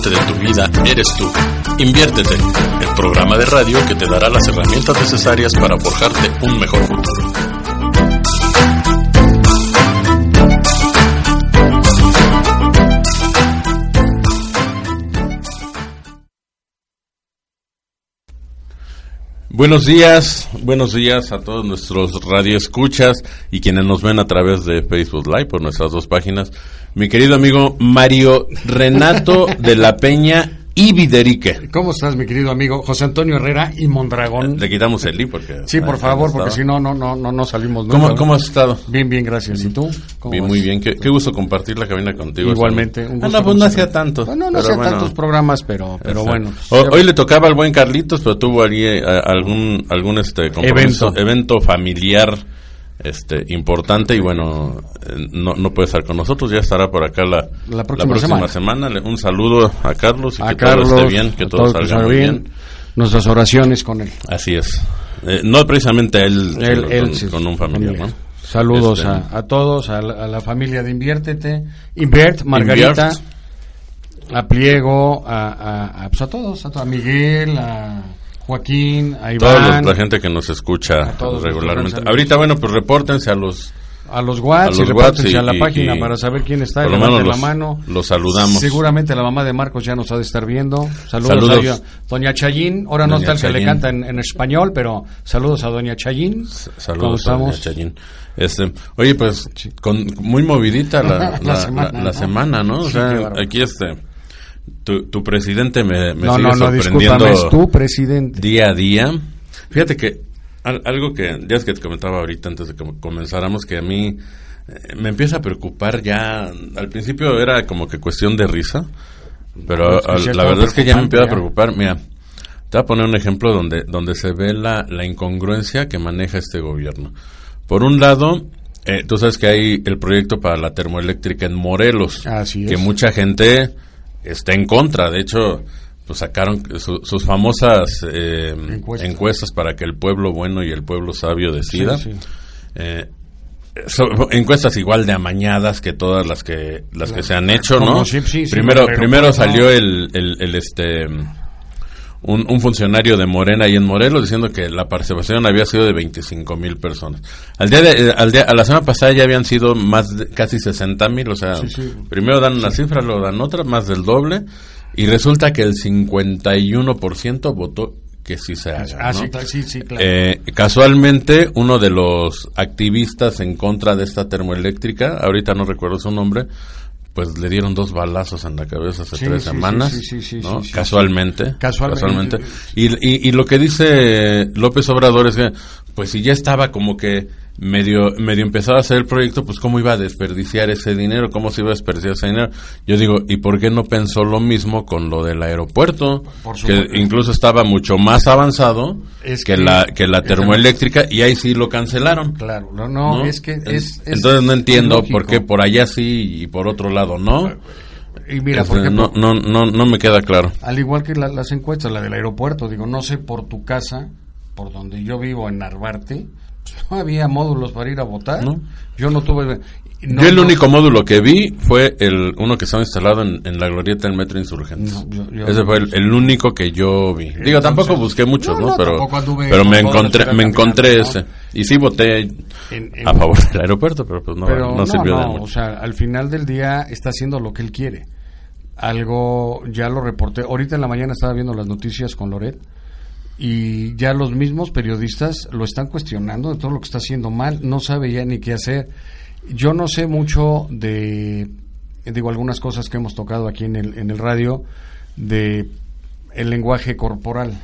de tu vida eres tú. Inviértete, el programa de radio que te dará las herramientas necesarias para forjarte un mejor futuro. Buenos días, buenos días a todos nuestros radioescuchas y quienes nos ven a través de Facebook Live por nuestras dos páginas. Mi querido amigo Mario Renato de la Peña y Viderique. ¿Cómo estás, mi querido amigo José Antonio Herrera y Mondragón? Le quitamos el I porque... Sí, por favor, porque si no, no, no, no, no salimos nunca. ¿Cómo, ¿Cómo has estado? Bien, bien, gracias. ¿Y tú? Bien, muy bien. Qué, qué, gusto compartir la cabina contigo. Igualmente. Un ah, no, pues no hacía tantos. No, no, hacía tantos programas, pero, pero bueno. hoy le tocaba al buen Carlitos, pero tuvo allí eh, algún, algún este evento. evento familiar este importante y bueno no, no puede estar con nosotros ya estará por acá la, la próxima, semana. un saludo a Carlos y que todo esté bien que todo, salga muy bien. nuestras oraciones con él. Así es. Eh, no precisamente él, con, un familiar, saludos este, a, todos a la, familia de Inviértete. Inviert Margarita. A Pliego a, a, pues a todos a, a Miguel a Joaquín, a Iván. Toda la gente que nos escucha regularmente. Ahorita, bueno, pues repórtense a los a los WhatsApp y repórtense a la página para saber quién está. Por lo menos la mano. Los saludamos. Seguramente la mamá de Marcos ya nos ha de estar viendo. Saludos, a Doña Chayín. Ahora no está el que le canta en, español, pero saludos a Doña Chayín. Saludos a Doña Chayín. Este, oye, pues con, muy movidita la, la, semana, ¿no? O sea, aquí este tu, presidente me, me sigue sorprendiendo es tu presidente. día a día. Fíjate que algo que ya es que te comentaba ahorita antes de que comenzáramos que a mí eh, me empieza a preocupar ya al principio era como que cuestión de risa, pero la verdad es que ya me empieza a preocupar. Mira, te voy a poner un ejemplo donde donde se ve la, la incongruencia que maneja este gobierno. Por un lado, eh, tú sabes que hay el proyecto para la termoeléctrica en Morelos, que mucha gente está en contra. De hecho, pues sacaron sus famosas eh, encuestas. para que el pueblo bueno y el pueblo sabio decida. Eh, encuestas igual de amañadas que todas las que las que se han hecho, ¿no? primero primero salió el, el, este un, funcionario de Morena y en Morelos diciendo que la participación había sido de 25 mil personas. Al día, de, eh, al día a la semana pasada ya habían sido más de, casi 60 mil, o sea, primero dan una cifra, luego dan otra, más del doble, y resulta que el 51% votó que sí se haga. Ah, sí, sí, claro. Eh, casualmente, uno de los activistas en contra de esta termoeléctrica, ahorita no recuerdo su nombre, pues le dieron dos balazos en la cabeza hace tres semanas, ¿no? Casualmente, casualmente. Y, y, y, lo que dice López Obrador es que, pues si ya estaba como que medio medio empezado a hacer el proyecto, pues cómo iba a desperdiciar ese dinero, cómo se iba a desperdiciar ese dinero. Yo digo, ¿y por qué no pensó lo mismo con lo del aeropuerto? que incluso estaba mucho más avanzado que, la que la termoeléctrica y ahí sí lo cancelaron. Claro, no, no, es que es, Entonces no entiendo por qué por allá sí y por otro lado no. Y mira, este, no, no, no, no me queda claro. Al igual que las encuestas, la del aeropuerto, digo, no sé por tu casa, por donde yo vivo en Narvarte, no había módulos para ir a votar. Yo no tuve. yo el único módulo que vi fue el uno que estaba instalado en, la glorieta del Metro Insurgentes. Ese fue el, único que yo vi. Digo, tampoco busqué muchos, ¿no? pero pero me encontré me encontré ese. Y sí voté a favor del aeropuerto, pero pues no, no sirvió de mucho. O sea, al final del día está haciendo lo que él quiere. Algo, ya lo reporté. Ahorita en la mañana estaba viendo las noticias con Loret y ya los mismos periodistas lo están cuestionando de todo lo que está haciendo mal, no sabe ya ni qué hacer. Yo no sé mucho de, digo, algunas cosas que hemos tocado aquí en el, en el radio, de el lenguaje corporal.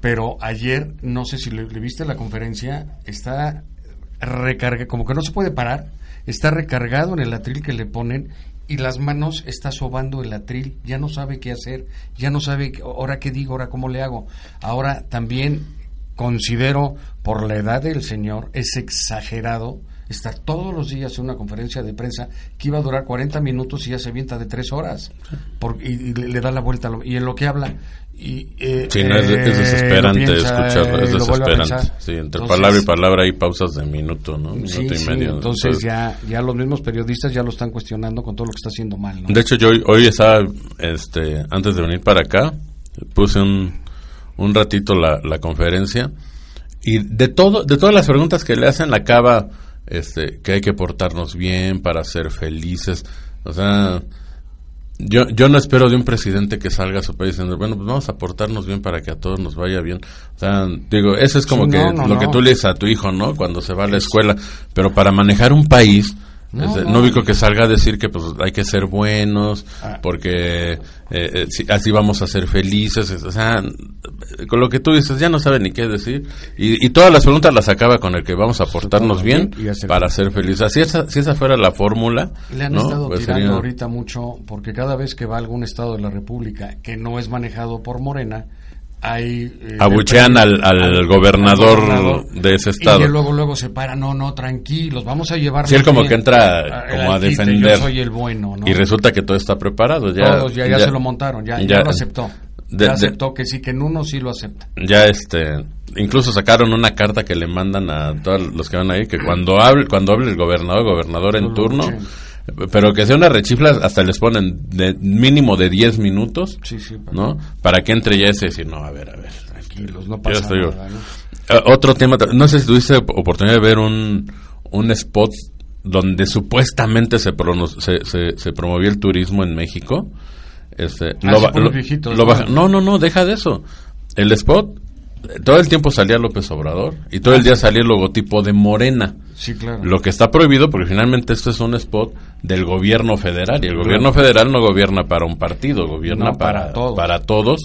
Pero ayer, no sé si le, le viste la conferencia, está recargado, como que no se puede parar, está recargado en el atril que le ponen y las manos está sobando el atril, ya no sabe qué hacer, ya no sabe ahora qué digo, ahora cómo le hago. Ahora también considero por la edad del señor es exagerado estar todos los días en una conferencia de prensa que iba a durar 40 minutos y ya se vienta de tres horas por, y, le, da la vuelta y en lo que habla y, eh, sí, no, es, es eh, desesperante escucharlo, es desesperante. Sí, entre palabra y palabra hay pausas de minuto, ¿no? Minuto sí, y medio. entonces, ya, ya los mismos periodistas ya lo están cuestionando con todo lo que está haciendo mal. ¿no? De hecho, yo hoy, hoy estaba, este, antes de venir para acá, puse un, un ratito la, la conferencia y de todo, de todas las preguntas que le hacen acaba este, que hay que portarnos bien para ser felices. O sea, yo, yo no espero de un presidente que salga a su país diciendo, bueno, pues vamos a portarnos bien para que a todos nos vaya bien. O sea, digo, eso es como que lo que tú le dices a tu hijo, ¿no? Cuando se va a la escuela. Pero para manejar un país, no, no, que salga a decir que pues hay que ser buenos ah. porque eh, eh, así vamos a ser felices. O sea, con lo que tú dices ya no sabe ni qué decir. Y, todas las preguntas las acaba con el que vamos a portarnos bien, para ser felices. Si esa, si esa fuera la fórmula. Le han estado pues tirando ahorita mucho porque cada vez que va a algún estado de la República que no es manejado por Morena, hay, eh, abuchean al, al, gobernador, de ese estado. Y luego luego se para, no, no, tranquilos, vamos a llevar. Sí, él como que entra como a defender. Yo soy el bueno, Y resulta que todo está preparado. Ya, Todos ya, ya, se lo montaron, ya, ya, lo aceptó. ya aceptó que sí, que en uno sí lo acepta. Ya este, incluso sacaron una carta que le mandan a todos los que van ahí, que cuando hable, cuando hable el gobernador, gobernador en turno, pero que sea una rechifla, hasta les ponen de mínimo de 10 minutos, ¿no? Para que entre ya ese y decir, no, a ver, a ver. Tranquilos, no pasa nada, eh, Otro tema, no sé si tuviste oportunidad de ver un, un spot donde supuestamente se, se, se, promovió el turismo en México. Este, ah, lo, no, no, no, deja de eso. El spot todo el tiempo salía López Obrador y todo el día salía el logotipo de Morena. Sí, claro. Lo que está prohibido, porque finalmente esto es un spot del gobierno federal y el gobierno federal no gobierna para un partido, gobierna para, para todos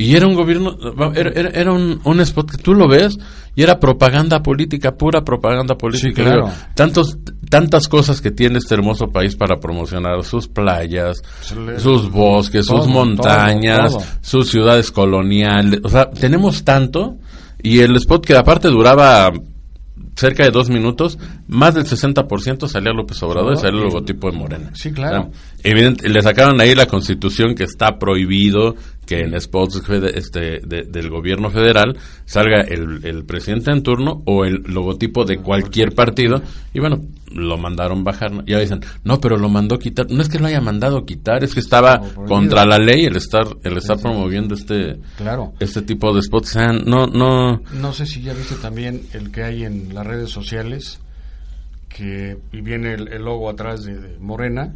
y era un gobierno, era, era, un, un, spot que tú lo ves y era propaganda política, pura propaganda política. claro. Tantos, tantas cosas que tiene este hermoso país para promocionar sus playas, sus bosques, sus montañas, sus ciudades coloniales. O sea, tenemos tanto y el spot que aparte duraba cerca de dos minutos, más del 60% salía López Obrador y salía el logotipo de Morena. Sí, claro. evidente, le sacaron ahí la constitución que está prohibido que en spots este, del gobierno federal salga el, el, presidente en turno o el logotipo de cualquier partido y bueno, lo mandaron bajar. Ya dicen, no, pero lo mandó quitar. No es que lo haya mandado quitar, es que estaba contra la ley el estar el estar promoviendo este claro. este tipo de spots. no, no... No sé si ya viste también el que hay en las redes sociales que y viene el, logo atrás de Morena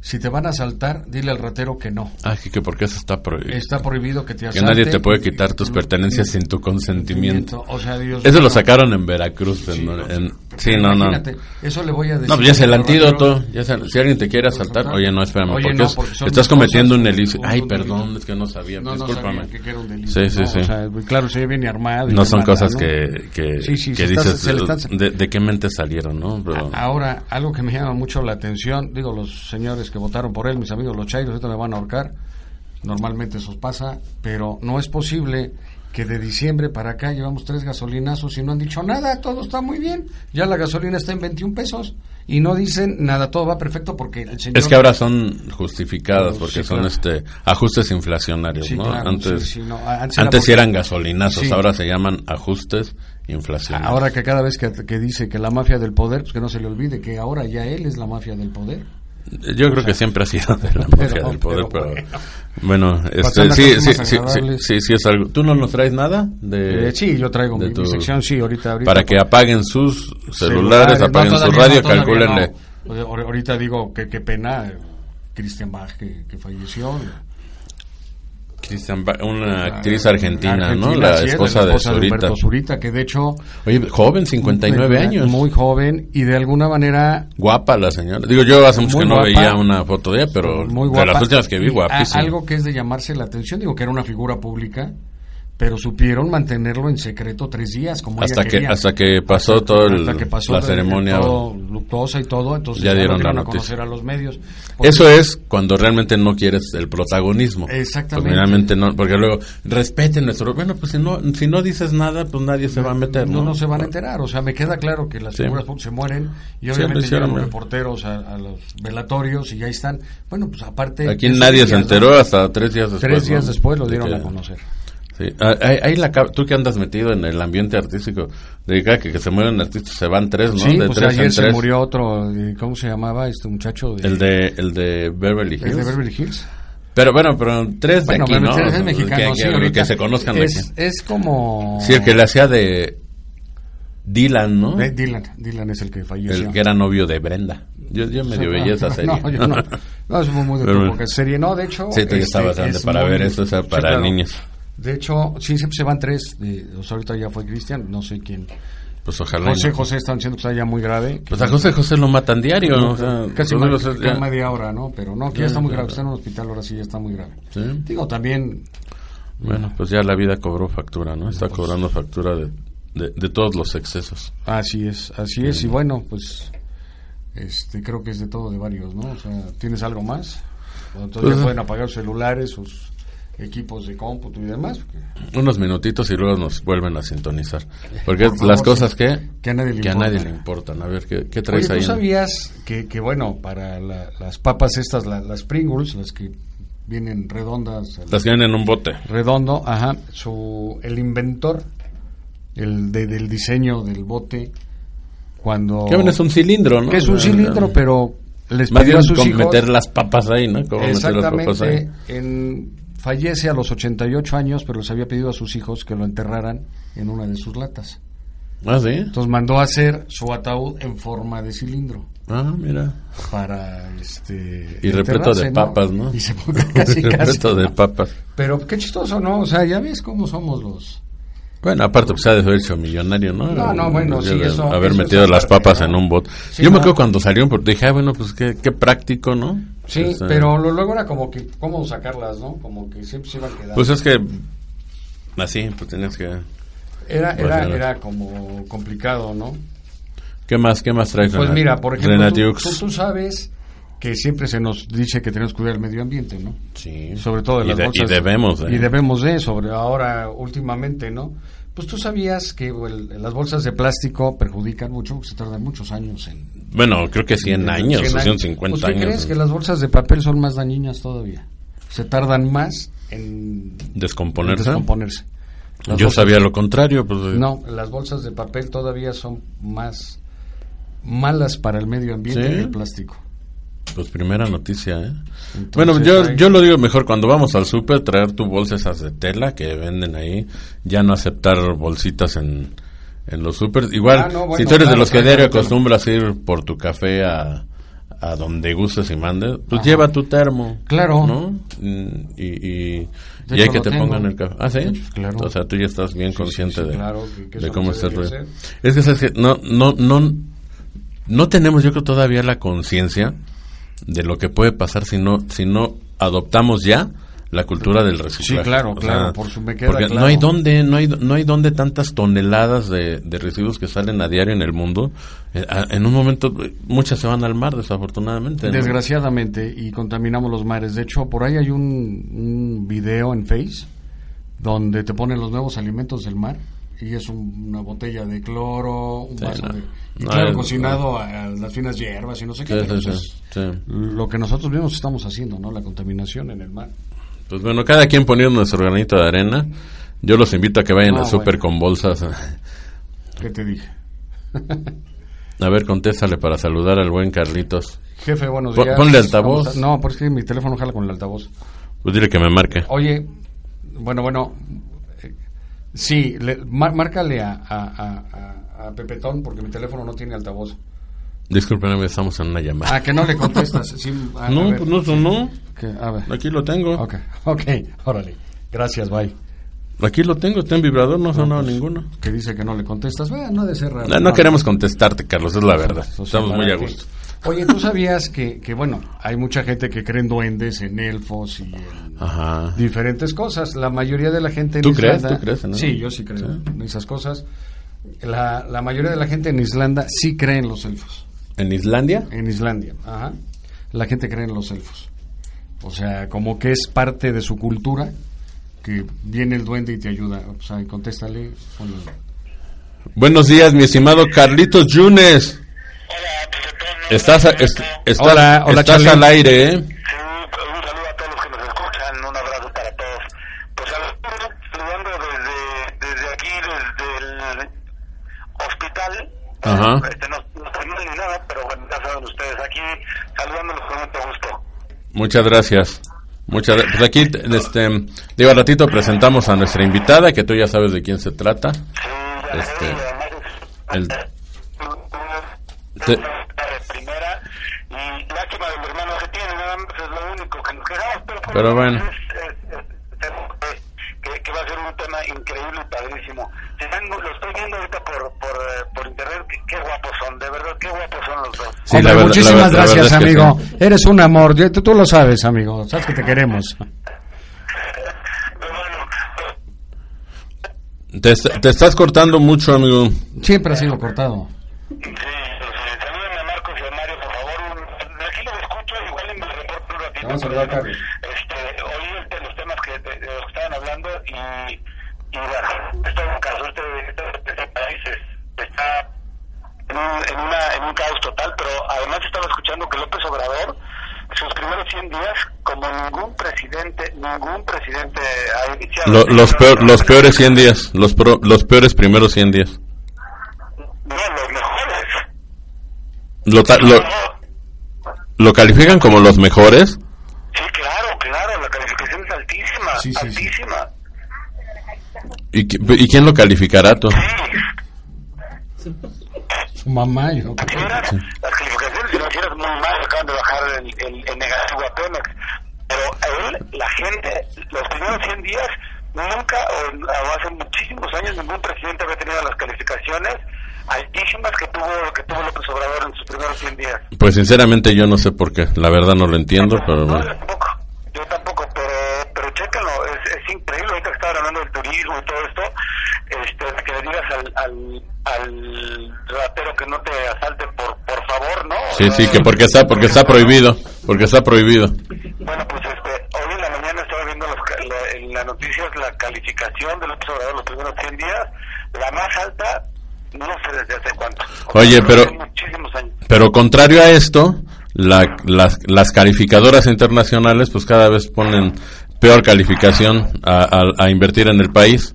si te van a asaltar, dile al ratero que no. Ah, que porque eso está prohibido. Está prohibido que te asalten. Que nadie te puede quitar tus pertenencias sin tu consentimiento. O sea, Dios eso lo sacaron en Veracruz. Sí, en, sí no, no. Eso le voy a decir. No, pues ya es el antídoto. Ya si alguien te quiere asaltar, oye, no, espérame, porque, estás cometiendo un delito. Ay, perdón, es que no sabía. No, Discúlpame. Que era un delito. Sí, sí, sí. O sea, claro, se viene armado. No son cosas que, que, que dices de, qué mente salieron, ¿no? Ahora, algo que me llama mucho la atención, digo, los señores que votaron por él, amigos los chairos, ahorita me van a ahorcar. Normalmente eso pasa, pero no es posible que de diciembre para acá llevamos tres gasolinazos y no han dicho nada, todo está muy bien. Ya la gasolina está en 21 pesos y no dicen nada, todo va perfecto porque el señor... Es que ahora son justificadas porque son este ajustes inflacionarios, ¿no? antes antes, eran gasolinazos, ahora se llaman ajustes inflacionarios. Ahora que cada vez que, que dice que la mafia del poder, pues que no se le olvide que ahora ya él es la mafia del poder. Yo creo que siempre ha sido de la mafia del poder, pero, bueno, este, sí, sí, sí, sí, sí, es algo. ¿Tú no nos traes nada? De, eh, sí, yo traigo mi, sección, sí, ahorita. ahorita para que apaguen sus celulares, apaguen su radio, calculenle. Ahorita digo que qué pena, eh, Christian Bach que, que falleció una actriz argentina, ¿no? La esposa, de, Zurita. Zurita, que de hecho... Oye, joven, 59 años. Muy joven y de alguna manera... Guapa la señora. Digo, yo hace mucho que no veía una foto de ella, pero muy guapa. de las últimas que vi, guapísima. Algo que es de llamarse la atención, digo que era una figura pública, pero supieron mantenerlo en secreto tres días, como hasta ella que quería. hasta que pasó todo el, Hasta que pasó la ceremonia. todo luctuosa y todo, entonces Ya dieron la a conocer a los medios. Porque- Eso es cuando realmente no quieres el protagonismo. Exactamente. Porque no, porque luego respeten nuestro. Bueno, pues si no si no dices nada, pues nadie se va a meter. no, No, no se van a enterar. O sea, me queda claro que las Sí. figuras se mueren y obviamente llegan los reporteros a, a los velatorios y ya están. Bueno, pues aparte. Aquí nadie se enteró hasta tres días después. Tres días ¿no? después lo De dieron que- a conocer. Sí. Ah, Ahí, ahí la, tú que andas metido en el ambiente artístico, de que, que, se mueren artistas, se van tres, ¿no? Sí, de pues tres ayer en se tres. murió otro, eh, ¿cómo se llamaba este muchacho? De, El de, el de Beverly el Hills. de Beverly Hills. Pero bueno, pero tres de Bueno, aquí, ¿no? es mexicano, que, sí, que- que se conozcan de es, aquí. es como... Sí, el que le hacía de Dylan, ¿no? Eh, Dylan, Dylan es el que falleció. El que era novio de Brenda. Yo, yo medio veía esa serie. No, yo no. No, es muy de serie. No, de hecho... Sí, tú ya este, estabas es para muy- ver eso, o sea, Sí, para claro. niños. De hecho, sí, siempre se van tres. De, o sea, ahorita ya fue Cristian, no sé quién. Pues ojalá. José no. José están diciendo que está ya muy grave. Pues a José José lo matan diario. o sea, Casi ma- José ya- media hora, ¿no? Pero no, que ya Ya, está muy grave. Está en un hospital ahora sí, ya está muy grave. Sí. Digo, también Bueno, pues ya la vida cobró factura, ¿no? Está cobrando factura de, de, de todos los excesos. Así es, así es. Y bueno, pues este creo que es de todo, de varios, ¿no? O sea, ¿tienes algo más? Entonces Pues, ya pueden apagar sus celulares, sus equipos de cómputo y demás. porque Unos minutitos y luego nos vuelven a sintonizar. Porque Por favor, las cosas que, Que a nadie le que a nadie le importan. A ver, ¿qué, qué Oye, traes ¿tú ahí? sabías que, que bueno, para la- las papas estas, la- las Pringles, las que vienen redondas, Las que vienen en un bote. redondo, ajá, su, el inventor el de- del diseño del bote, cuando... Que es un cilindro, ¿no? que es un cilindro, pero les pidió a sus con hijos... meter las papas ahí, ¿no? ¿Cómo meter las papas ahí? Exactamente, en- fallece a los 88 años, pero les había pedido a sus hijos que lo enterraran en una de sus latas. Ah, sí. Entonces mandó a hacer su ataúd en forma de cilindro Ah, mira. para este Y repleto de papas, ¿no? Y se pone casi, casi, repleto de papas. Pero qué chistoso, ¿no? O sea, ya ves cómo somos los Bueno, aparte, pues ha de haber hecho millonario, ¿no? No, no, bueno, sí, eso- Haber eso metido es las papas en un bot. Sí, Yo me acuerdo cuando salieron, porque dije, ah, bueno, pues qué, qué práctico, ¿no? Sí, Este, pero luego era como que cómo sacarlas, ¿no? Como que siempre se iban quedando. Pues es que. Así, pues tenías que. era era era como complicado, ¿no? ¿Qué más, qué más traes? Pues Renat- mira, por ejemplo, tú, tú- tú sabes que siempre se nos dice que tenemos que cuidar el medio ambiente, ¿no? Sí. Sobre todo de y, las de- bolsas. y debemos, ¿eh? Y debemos de, sobre ahora últimamente, ¿no? Pues tú sabías que el- las bolsas de plástico perjudican mucho, se tardan muchos años en... Bueno, creo que 100 años, 100 o 150 Pues, ¿qué años. crees? Que las bolsas de papel son más dañinas todavía. Se tardan más en Descomponerse. en descomponerse. Las Yo sabía lo contrario, pues. No, las bolsas de papel todavía son más malas para el medio ambiente ¿Sí? que el plástico. Pues primera noticia, ¿eh? Entonces, bueno, yo, yo lo digo mejor cuando vamos al súper, traer tu bolsa esas de tela que venden ahí, ya no aceptar bolsitas en, en los súper. Igual, Ah, no, bueno, si tú eres de los que diario claro. acostumbras ir por tu café a, a donde gustes y mandes, pues Ajá. lleva tu termo. Claro. ¿No? Mm, Y, y, y hay que te tengo. pongan el café. Ah, sí. Claro. O sea, tú ya estás bien Sí, consciente sí, sí, de, claro, que- que de cómo está el. Es que, ¿sabes qué? No, no, no, no tenemos, yo creo, todavía la conciencia de lo que puede pasar si no, si no adoptamos ya la cultura del reciclaje. Sí, claro, O claro, sea, por su- me queda porque claro. no hay donde, no hay, no hay donde tantas toneladas de, de residuos que salen a diario en el mundo. Eh, a- en un momento, eh, muchas se van al mar, desafortunadamente. ¿no? Desgraciadamente, y contaminamos los mares. De hecho, por ahí hay un, un video en Face donde te ponen los nuevos alimentos del mar y es un- una botella de cloro, un Sí, vaso no. de... Y No, claro, es- cocinado a, a las finas hierbas y no sé qué. Sí, pero sí. Lo que nosotros mismos estamos haciendo, ¿no? La contaminación en el mar. Pues bueno, cada quien poniendo nuestro granito de arena. Yo los invito a que vayan Ah, al súper bueno. con bolsas. ¿Qué te dije? A ver, contéstale para saludar al buen Carlitos. Jefe, buenos días. ponle altavoz. A- No, porque mi teléfono jala con el altavoz. Pues dile que me marque. Oye, bueno, bueno, sí, le- mar- márcale a, a, a- a- Pepetón porque mi teléfono no tiene altavoz. Discúlpenme, estamos en una llamada. Ah, que no le contestas. Sí, a- a no, pues no sonó. ver. Aquí lo tengo. Ok, ok, órale. Gracias, bye. Aquí lo tengo, está en vibrador, no ha sonado ninguno. Que dice que no le contestas. Bueno, no de ser raro. No, no queremos contestarte, Carlos, es la verdad. Pues, Estamos muy a gusto. Oye, ¿tú sabías que, que, bueno, hay mucha gente que cree en duendes, en elfos y en Ajá. diferentes cosas? La mayoría de la gente en ¿Tú crees? Islanda... ¿Tú crees en? Sí, yo sí creo en esas cosas. La, la mayoría de la gente en Islanda sí cree en los elfos. ¿En Islandia? En Islandia, ajá. La gente cree en los elfos. O sea, como que es parte de su cultura que viene el duende y te ayuda. O sea, contéstale. ponle- Buenos días, mi estimado Carlitos Yunes. Hola. Estás, estás, Hola, hola, estás al aire, ¿eh? Sí, un saludo a todos los que nos escuchan, un abrazo para todos. Pues saludando desde, desde aquí, desde el hospital. Ajá. Este, no, no ni nada, pero bueno, ya saben ustedes, aquí saludándolos con mucho gusto. Muchas gracias. Muchas gra- Pues aquí, este, digo, al ratito presentamos a nuestra invitada, que tú ya sabes de quién se trata. Sí, ya Este, sé, además es- el- Te- primera y lástima del hermano que tiene, nada más es lo único que nos quedamos, pero, por Pero bueno. es- es- que- que, va a ser un tema increíble y padrísimo. Se están- lo estoy viendo ahorita por, por, eh, por internet, qué, qué guapos son, de verdad, qué guapos son los dos. Sí, Hombre, verdad- muchísimas la ver- la gracias, verdad es que amigo. sí. Eres un amor. Tú, tú lo sabes, amigo. Sabes que te queremos. Te, te estás cortando mucho, amigo. Siempre ha sido cortado. sí, pues, eh, salúdenme a Marcos y a Mario, por favor. Un- aquí los escucho, igual y me Vamos a saludar a Carlos. este, oí este, los temas que, de, de los que estaban hablando y, y bueno, esto es un caso, este, este, este país es- está en un, en, una, en un caos total, pero además estaba escuchando que López Obrador, sus primeros 100 días, como ningún presidente, ningún presidente ha iniciado. Lo- los, peor- los peores 100 días, los, pro- los peores primeros 100 días. No, los mejores. Lo, ta- lo, lo califican como los mejores. Claro, la calificación es altísima, Sí, sí, sí. altísima. ¿Y, qui- ¿Y quién lo calificará? tú? Sí, Su mamá y yo. financieras, las calificaciones financieras muy mal, acaban de bajar el, el, el negativo a Pemex. Pero a él, la gente, los primeros 100 días, nunca, o, hace muchísimos años, ningún presidente había tenido las calificaciones altísimas que tuvo, que tuvo López Obrador en sus primeros 100 días. Pues sinceramente yo no sé por qué. La verdad no lo entiendo, pero No, tampoco, yo tampoco, pero, pero chéquenlo, es, es increíble, ahorita que estaban hablando del turismo y todo esto, este, que le digas al, al, al ratero que no te asalte, por, por favor, ¿no? Sí, sí, que porque está, porque está prohibido. Porque está prohibido. Bueno, pues este, hoy en la mañana estaba viendo los, la- en las noticias la calificación de López Obrador los primeros 100 días, la más alta, no sé desde hace cuánto. Oye, pero-. Pero contrario a esto, la- las, las calificadoras internacionales pues cada vez ponen peor calificación a, a- a invertir en el país.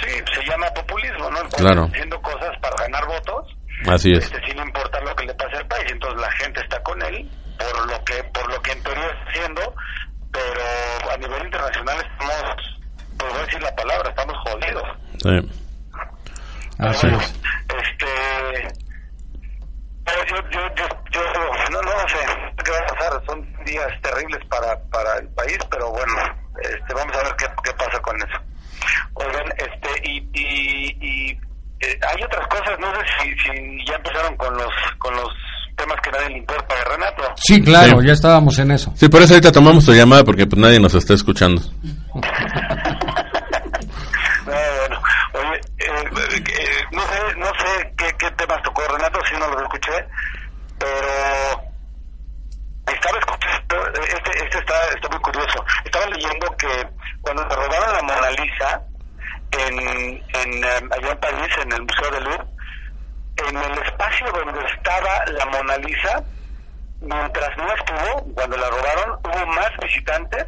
Sí, se llama populismo, ¿no? Entonces, Claro. Haciendo cosas para ganar votos. Así es. este, sin importar lo que le pase al país. Entonces la gente está con él por lo que por lo que en teoría está haciendo, pero a nivel internacional estamos, pues voy a decir la palabra, estamos jodidos. Sí. Así es. Este, pero yo, yo, yo, yo no, no sé qué va a pasar. Son días terribles para, para el país, pero bueno, este, vamos a ver qué, qué pasa con eso. Oigan, este, y, y, y eh, hay otras cosas, no sé si, si ya empezaron con los, con los temas que nadie le importa de Renato. Sí, claro, Sí. ya estábamos en eso. Sí, por eso ahorita tomamos tu llamada porque pues nadie nos está escuchando. No, bueno, oye, eh, eh, no sé, no sé qué, temas tocó Renato, si no los escuché, pero estaba escuchando, este, este está, está muy curioso, estaba leyendo que cuando se robaron la Mona Lisa en, en, eh, allá en París, en el Museo de Louvre, en el espacio donde estaba la Mona Lisa, mientras no estuvo, cuando la robaron, hubo más visitantes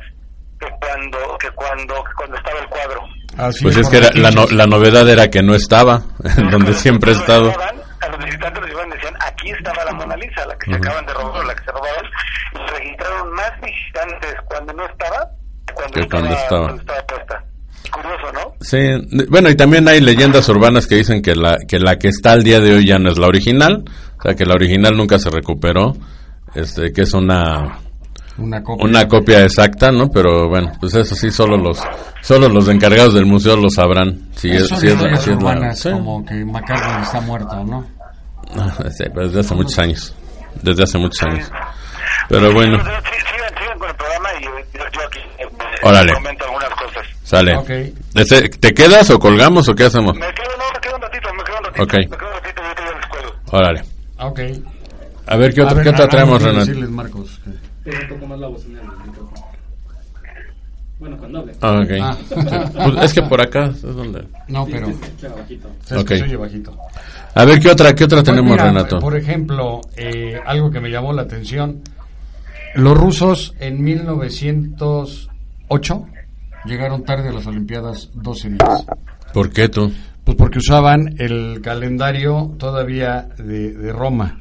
que cuando que cuando que cuando estaba el cuadro. Así Pues es por que era- la, no- la novedad era que no estaba, en donde siempre ha estado. llevaban, A los visitantes los llevaban y decían, aquí estaba la Mona Lisa, la que se Ujú. acaban de robar, la que se robaron, y registraron más visitantes cuando no estaba que cuando, Que estaba, cuando estaba. cuando estaba puesta. Curioso, ¿no? Sí, bueno, y también hay leyendas urbanas que dicen que la, que la que está al día de hoy ya no es la original, o sea, que la original nunca se recuperó, este, que es una, Una copia. una copia exacta, ¿no? Pero bueno, pues eso sí, solo los, solo los encargados del museo lo sabrán. Si es, si es, historias si es la- urbanas, sí. como que McCartney está muerto, ¿no? Sí, pero desde hace muchos años. desde hace muchos años. Pero bueno. Sigan, sigan con el programa y yo, yo aquí Órale. comento algunas cosas. Sale. Ok. Este, ¿Te quedas o colgamos o qué hacemos? Me quedo, no, me quedo un ratito, me quedo un ratito. Ok. Me quedo un ratito y yo te llevo a la escuela. Órale. Ok. A ver, ¿qué, A otra, ver, ¿qué otra traemos, Renato? decirles, Marcos. Un poco más la bocina del micrófono. Bueno, cuando hable. Ah, ok. Ah. Pues es que por acá es donde... No, pero sí, bajito. se oye bajito. A ver, ¿qué otra, qué otra Pues tenemos, mira, Renato? Por ejemplo, eh, algo que me llamó la atención. Los rusos en 1908 llegaron tarde a las Olimpiadas 12 días. ¿Por qué tú? Pues porque usaban el calendario todavía de, de Roma.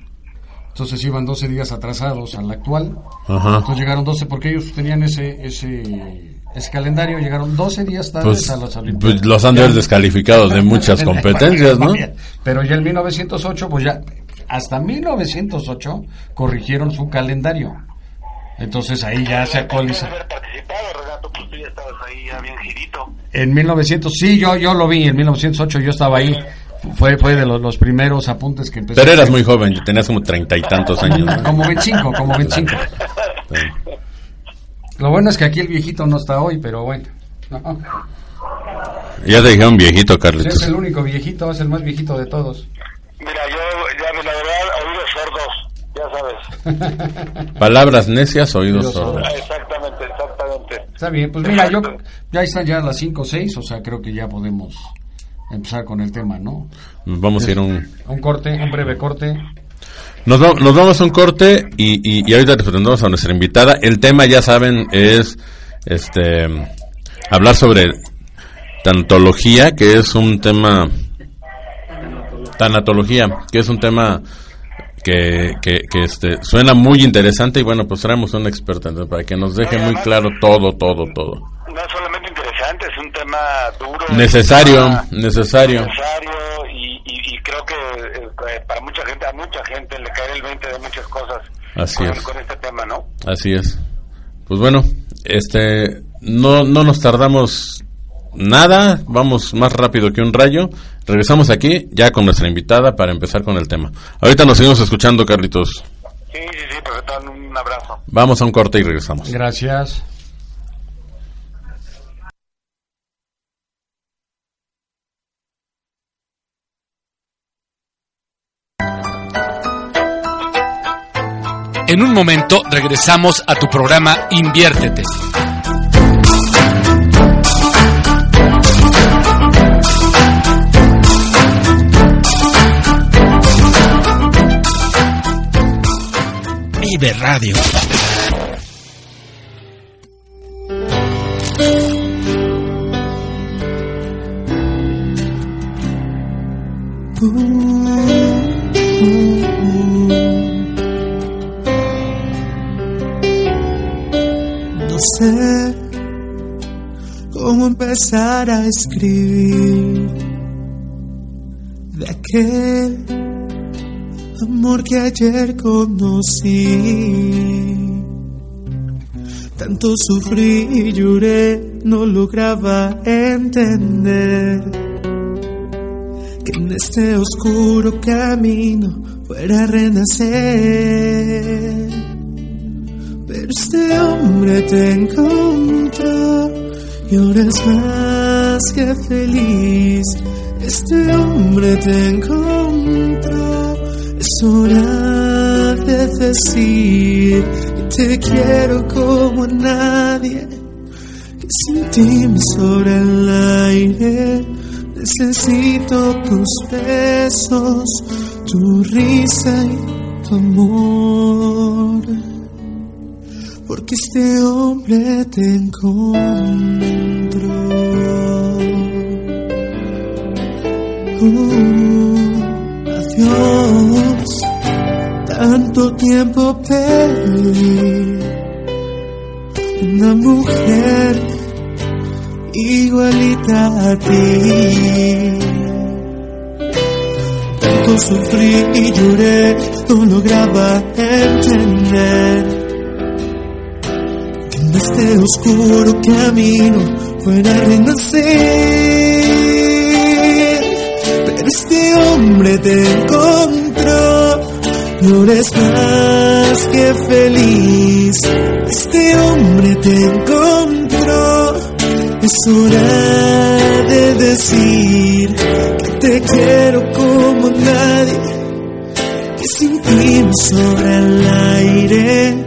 Entonces iban 12 días atrasados al actual. Ajá. Entonces llegaron 12 porque ellos tenían ese ese ese calendario, llegaron 12 días tarde Pues, a las Olimpiadas. pues los han de haber descalificado de muchas competencias, ¿no? Pero ya en 1908, pues ya hasta 1908 corrigieron su calendario. Entonces ahí ya se actualiza. haber participado, Renato, pues tú ya estabas ahí ya bien girito. En 1900, sí, yo yo lo vi, en 1908 yo estaba ahí. Fue fue de los, los primeros apuntes que empecé. Pero eras muy joven, tenías como treinta y tantos años. ¿no? Como 25, como 25. Lo bueno es que aquí el viejito no está hoy, pero bueno. No. Ya te dijeron viejito, Es Carlitos. el único viejito, es el más viejito de todos. Mira, yo ya la verdad, oídos sordos, ya sabes. Palabras necias, oídos Oídos sordos. Exactamente, exactamente. Está bien, pues mira, yo ya están ya las 5 o 6, o sea, creo que ya podemos empezar con el tema, ¿no? Vamos a ir a un... Un corte, un breve corte. Nos, va- nos vamos a un corte y, y, y ahorita les presentamos a nuestra invitada. El tema, ya saben, es este hablar sobre tantología, que es un tema... Tanatología, que es un tema que, que, que, este, suena muy interesante y bueno, pues traemos a una experta entonces, para que nos deje muy claro todo, todo, todo. Es un tema duro. Necesario, tema necesario. Necesario y, y, y creo que eh, para mucha gente, a mucha gente le cae el 20 de muchas cosas Así con, es. con este tema, ¿no? Así es. Pues bueno, este no no nos tardamos nada, vamos más rápido que un rayo. Regresamos aquí ya con nuestra invitada para empezar con el tema. Ahorita nos seguimos escuchando, Carlitos. Sí, sí, sí, perfecto, un abrazo. Vamos a un corte y regresamos. Gracias. En un momento regresamos a tu programa Inviértete. Vive Radio. No sé cómo empezar a escribir de aquel amor que ayer conocí. Tanto sufrí y lloré, no lograba entender que en este oscuro camino fuera a renacer. Este hombre te encontró y ahora es más que feliz. Este hombre te encontró, es hora de decir que te quiero como nadie. Que sin ti me sobra el aire. Necesito tus besos, tu risa y tu amor porque este hombre te encontró. Uh, adiós, tanto tiempo perdí. Una mujer igualita a ti. Tanto sufrí y lloré, no lograba entender en este oscuro camino fuera a renacer. Pero este hombre te encontró y ahora es más que feliz. Este hombre te encontró, es hora de decir que te quiero como nadie, que sin ti me el aire.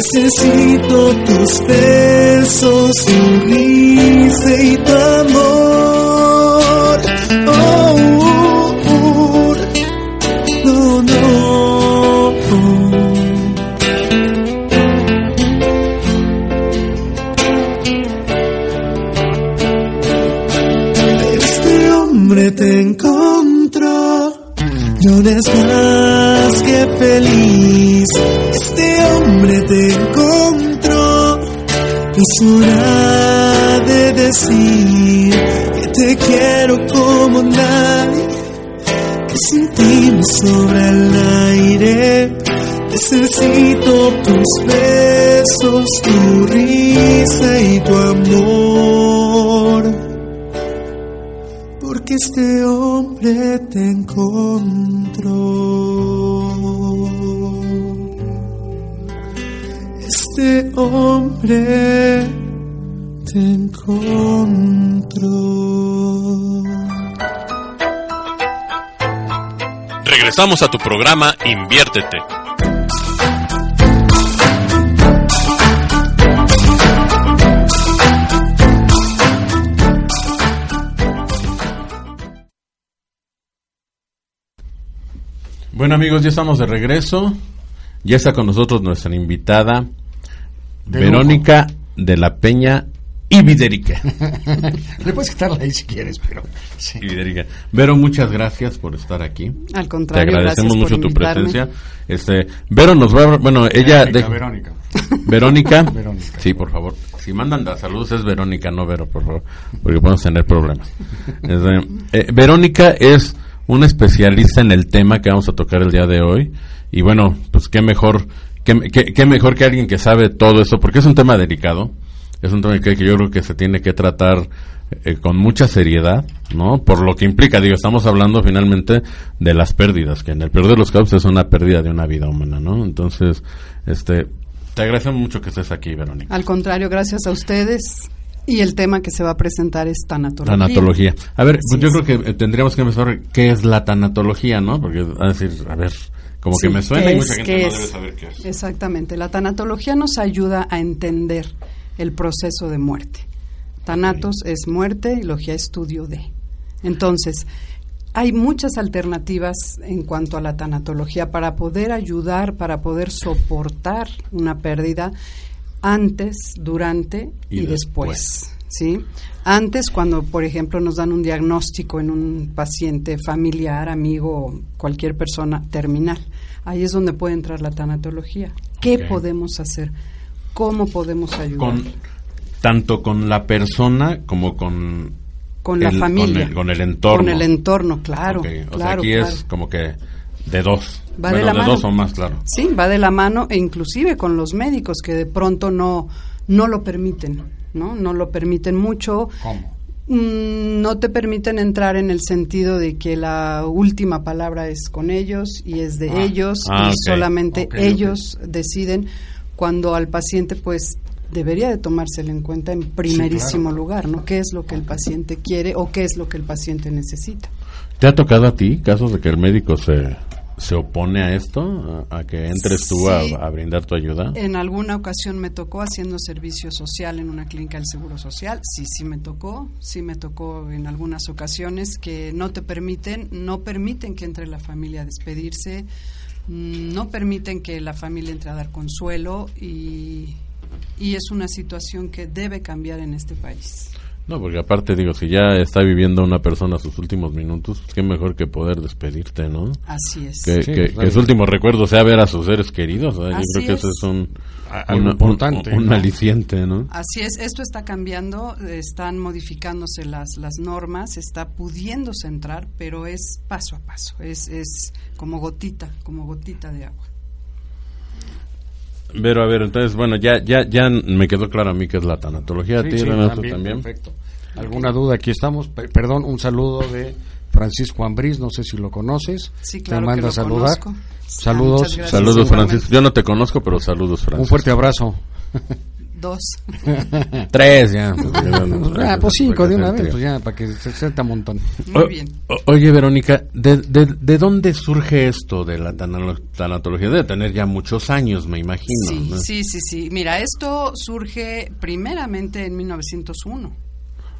Necesito tus besos, tu risa y tu amor. Oh, oh, oh. no, no. Este hombre te encontró y ahora es más que feliz. Es hora de decir que te quiero como nadie. Que sin ti me sobra el aire. Necesito tus besos, tu risa y tu amor porque este hombre te encontró. Este hombre te encontró. Regresamos a tu programa Inviértete. Bueno amigos, ya estamos de regreso. Ya está con nosotros nuestra invitada De Verónica de la Peña Ibiderica. Le puedes quitarla ahí si quieres, pero sí. Ibiderica. Vero, muchas gracias por estar aquí. Al Te contrario, agradecemos gracias por mucho tu presencia. Este, Vero nos va a, bueno, ella Verónica, Verónica. Verónica. Verónica. Sí, por favor. Si mandan dar saludos es Verónica, no Vero, por favor, porque podemos tener problemas. Este, eh, Verónica es una especialista en el tema que vamos a tocar el día de hoy y bueno, pues qué mejor, qué, qué- qué mejor que alguien que sabe todo eso, porque es un tema delicado, es un tema que, que yo creo que se tiene que tratar eh, con mucha seriedad, ¿no? Por lo que implica, digo, estamos hablando finalmente de las pérdidas, que en el peor de los casos es una pérdida de una vida humana, ¿no? Entonces, este, te agradecemos mucho que estés aquí, Verónica. Al contrario, gracias a ustedes. Y el tema que se va a presentar es tanatología. Tanatología. A ver, pues Así yo creo que eh, tendríamos que empezar, ¿qué es la tanatología, no? Porque, a decir, a ver, como que me suena ¿qué y es? mucha gente ¿Qué no es? debe saber qué es. Exactamente. La tanatología nos ayuda a entender el proceso de muerte. Tanatos es muerte y logía estudio de. Entonces, hay muchas alternativas en cuanto a la tanatología para poder ayudar, para poder soportar una pérdida antes, durante Y y, después. después. ¿Sí? Antes, cuando, por ejemplo, nos dan un diagnóstico en un paciente familiar, amigo, cualquier persona terminal, ahí es donde puede entrar la tanatología. ¿Qué podemos hacer? ¿Cómo podemos ayudar? Con, tanto con la persona como con, Con la el- familia. Con el, con el entorno. Con el entorno, claro. O sea, aquí claro. es como que de dos. Va de bueno, la de mano. dos o más, claro. Sí, va de la mano e inclusive con los médicos que de pronto no, no lo permiten, ¿no? No lo permiten mucho. ¿Cómo? Mm, no te permiten entrar en el sentido de que la última palabra es con ellos y es de Ah. ellos Ah, y solamente ellos deciden cuando al paciente pues debería de tomárselo en cuenta en primerísimo claro. lugar, ¿no? ¿Qué es lo que el paciente quiere o qué es lo que el paciente necesita? ¿Te ha tocado a ti casos de que el médico se, se opone a esto? A, a que entres tú a, Sí. a brindar tu ayuda. En alguna ocasión me tocó haciendo servicio social en una clínica del Seguro Social. Sí, sí me tocó. Sí me tocó en algunas ocasiones que no te permiten, no permiten que entre la familia a despedirse, mm, no permiten que la familia entre a dar consuelo y, y es una situación que debe cambiar en este país. No, porque aparte digo, si ya está viviendo una persona sus últimos minutos, pues qué mejor que poder despedirte, ¿no? Así es. Que, Sí, que- claro. que su último recuerdo sea ver a sus seres queridos. ¿eh? Yo creo que eso es. un, algo un- importante, un, ¿no? aliciente, ¿no? Así es, esto está cambiando, están modificándose las, las normas, está pudiéndose entrar, pero es paso a paso, es, es como gotita, como gotita de agua. Pero a ver, entonces, bueno, ya ya ya me quedó claro a mí que es la tanatología. ¿A Sí, ti, sí, Renato, también, también? Perfecto. ¿Alguna duda? Aquí estamos. Pe- perdón, un saludo de Francisco Ambriz, no sé si lo conoces. Sí, claro te manda que lo a saludar. conozco. Saludos. Gracias. Saludos. Francisco. Yo no te conozco, pero saludos, Francisco. Un fuerte abrazo. Dos. Tres, ya. ah, pues cinco de una vez, pues ya, para que se sienta un montón. Muy bien. o- oye, Verónica, ¿de, de, de dónde surge esto de la tanatología? Debe tener ya muchos años, me imagino. Sí, ¿no? sí, sí, sí. Mira, esto surge primeramente en 1901,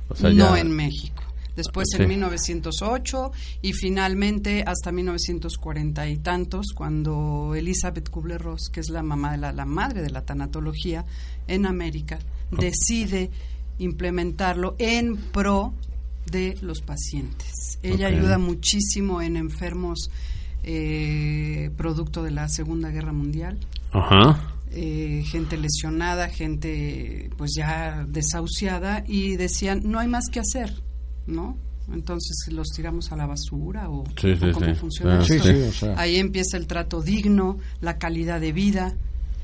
O sea, no ya- en México. Después Sí. en 1908 y finalmente hasta 1940 y tantos, cuando Elizabeth Kubler-Ross, que es la mamá de la, la madre de la tanatología en América, decide implementarlo en pro de los pacientes. Ella ayuda muchísimo en enfermos eh, producto de la Segunda Guerra Mundial Ajá. eh, gente lesionada, gente pues ya desahuciada y decían no hay más que hacer, ¿no? Entonces los tiramos a la basura o, Sí, sí, o cómo sí. funciona Ah, Sí, esto? sí, o sea. Ahí empieza el trato digno, la calidad de vida,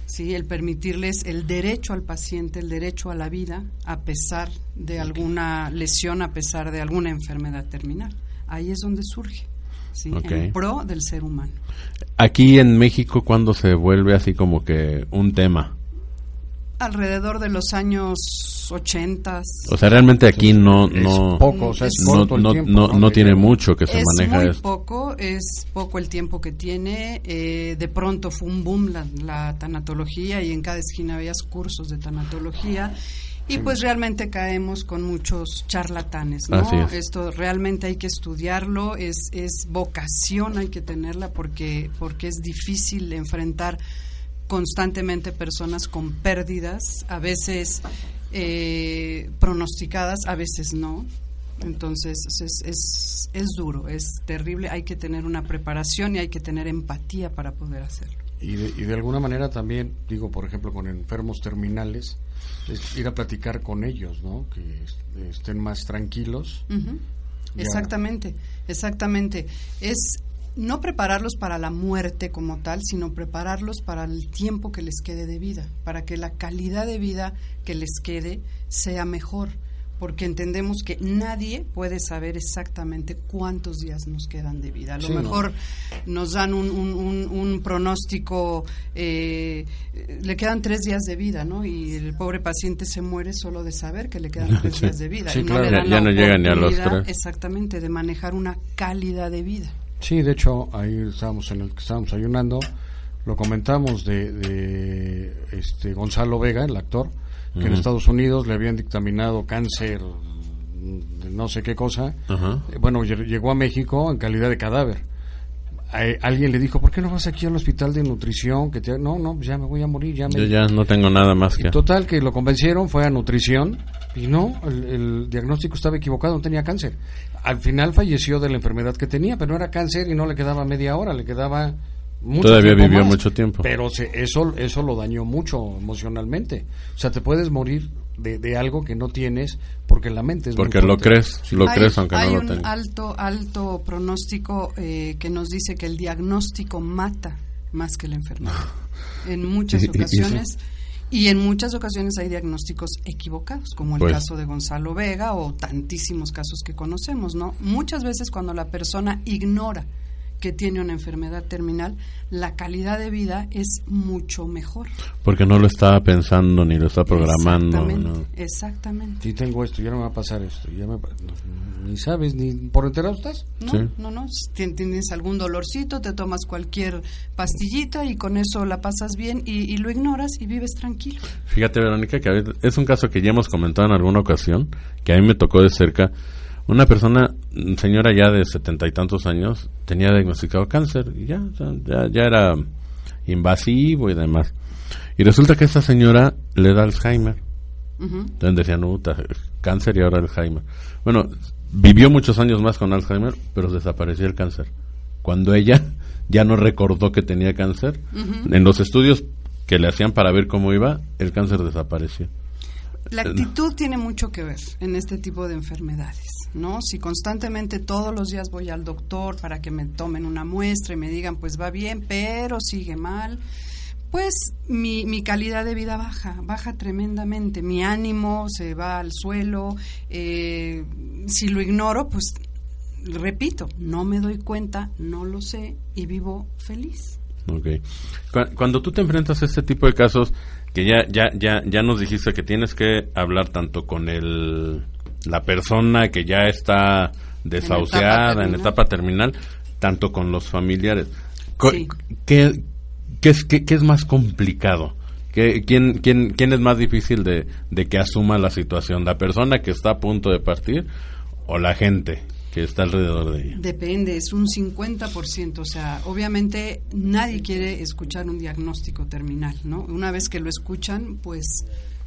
sí, el permitirles el derecho al paciente, el derecho a la vida a pesar de alguna lesión, a pesar de alguna enfermedad terminal. Ahí es donde surge, sí, en pro del ser humano. Aquí en México, ¿cuándo se vuelve así como que un tema? Alrededor de los años 80 O sea, realmente aquí no Es no poco, o sea, es Es- no, no, tiempo, no, no De- tiene mucho que se es maneja muy esto. poco, es poco el tiempo que tiene. eh, de pronto fue un boom la, la tanatología y en cada esquina veías cursos de tanatología. Y pues realmente caemos con muchos charlatanes, ¿no? Así es. Esto realmente hay que estudiarlo, es, es vocación, hay que tenerla porque, porque es difícil enfrentar constantemente personas con pérdidas, a veces eh, pronosticadas, a veces no. Entonces es, es, es duro, es terrible, hay que tener una preparación y hay que tener empatía para poder hacerlo. Y de, y de alguna manera también, digo, por ejemplo, con enfermos terminales, es ir a platicar con ellos, ¿no? Que est- estén más tranquilos. Exactamente, exactamente. Es no prepararlos para la muerte como tal, sino prepararlos para el tiempo que les quede de vida, para que la calidad de vida que les quede sea mejor, porque entendemos que nadie puede saber exactamente cuántos días nos quedan de vida. A lo Sí, ¿no? mejor nos dan un, un- un- un pronóstico, eh, le quedan tres días de vida, ¿no? Y el pobre paciente se muere solo de saber que le quedan tres Sí. días de vida. Sí, y no claro. le Ya- dan ya la no llega ni a los tres. Exactamente, de manejar una calidad de vida. Sí, de hecho, ahí estábamos en el que estábamos ayunando, lo comentamos de, de este Gonzalo Vega, el actor, que en. Estados Unidos le habían dictaminado cáncer de no sé qué cosa. Eh, Bueno, lle- llegó a México en calidad de cadáver. A- alguien le dijo, ¿por qué no vas aquí al hospital de nutrición? que te... No, no, ya me voy a morir, ya me... Yo ya no tengo nada más Y que... total, que lo convencieron, fue a nutrición y no, el, el diagnóstico estaba equivocado, no tenía cáncer. Al final falleció de la enfermedad que tenía, pero no era cáncer y no le quedaba media hora, le quedaba mucho Todavía tiempo vivió más. mucho tiempo. Pero se- eso, eso lo dañó mucho emocionalmente. O sea, te puedes morir de, de algo que no tienes porque la mente es muy Porque lo crees, lo hay, crees aunque hay no lo un tengas. alto, alto pronóstico eh, que nos dice que el diagnóstico mata más que la enfermedad. En muchas Y- y- y sí. ocasiones. Y en muchas ocasiones hay diagnósticos equivocados, como el Pues. caso de Gonzalo Vega o tantísimos casos que conocemos, ¿no? Muchas veces cuando la persona ignora que tiene una enfermedad terminal, la calidad de vida es mucho mejor. Porque no lo estaba pensando ni lo está programando. Exactamente, ¿no? exactamente. Si tengo esto, ya no me va a pasar esto. Ya me, no, ni sabes, ni por enterado estás. No, Sí. no, no. Si tien- tienes algún dolorcito, te tomas cualquier pastillita y con eso la pasas bien y, y lo ignoras y vives tranquilo. Fíjate, Verónica, que a veces- es un caso que ya hemos comentado en alguna ocasión, que a mí me tocó de cerca. Una persona, señora ya de setenta y tantos años, tenía diagnosticado cáncer y ya, ya, ya era invasivo y demás. Y resulta que esta señora le da Alzheimer. Ujú. Entonces decían, "Uh, ta- cáncer y ahora Alzheimer. Bueno, vivió muchos años más con Alzheimer, pero desapareció el cáncer. Cuando ella ya no recordó que tenía cáncer, en los estudios que le hacían para ver cómo iba, el cáncer desapareció. La actitud tiene mucho que ver en este tipo de enfermedades, ¿no? Si constantemente todos los días voy al doctor para que me tomen una muestra y me digan, pues va bien, pero sigue mal, pues mi, mi calidad de vida baja, baja tremendamente, mi ánimo se va al suelo, eh, si lo ignoro, pues repito, no me doy cuenta, no lo sé y vivo feliz. Ok. Cu- Cuando tú te enfrentas a este tipo de casos, que ya, ya, ya, ya nos dijiste que tienes que hablar tanto con el, la persona que ya está desahuciada en terminal. etapa terminal, tanto con los familiares. Sí. ¿Qué, qué es, qué, qué es más complicado? ¿Qué, quién, quién, ¿Quién es más difícil de, de que asuma la situación? ¿La persona que está a punto de partir o la gente que está alrededor de ella? Depende, es un 50%, o sea, obviamente nadie quiere escuchar un diagnóstico terminal, ¿no? Una vez que lo escuchan, pues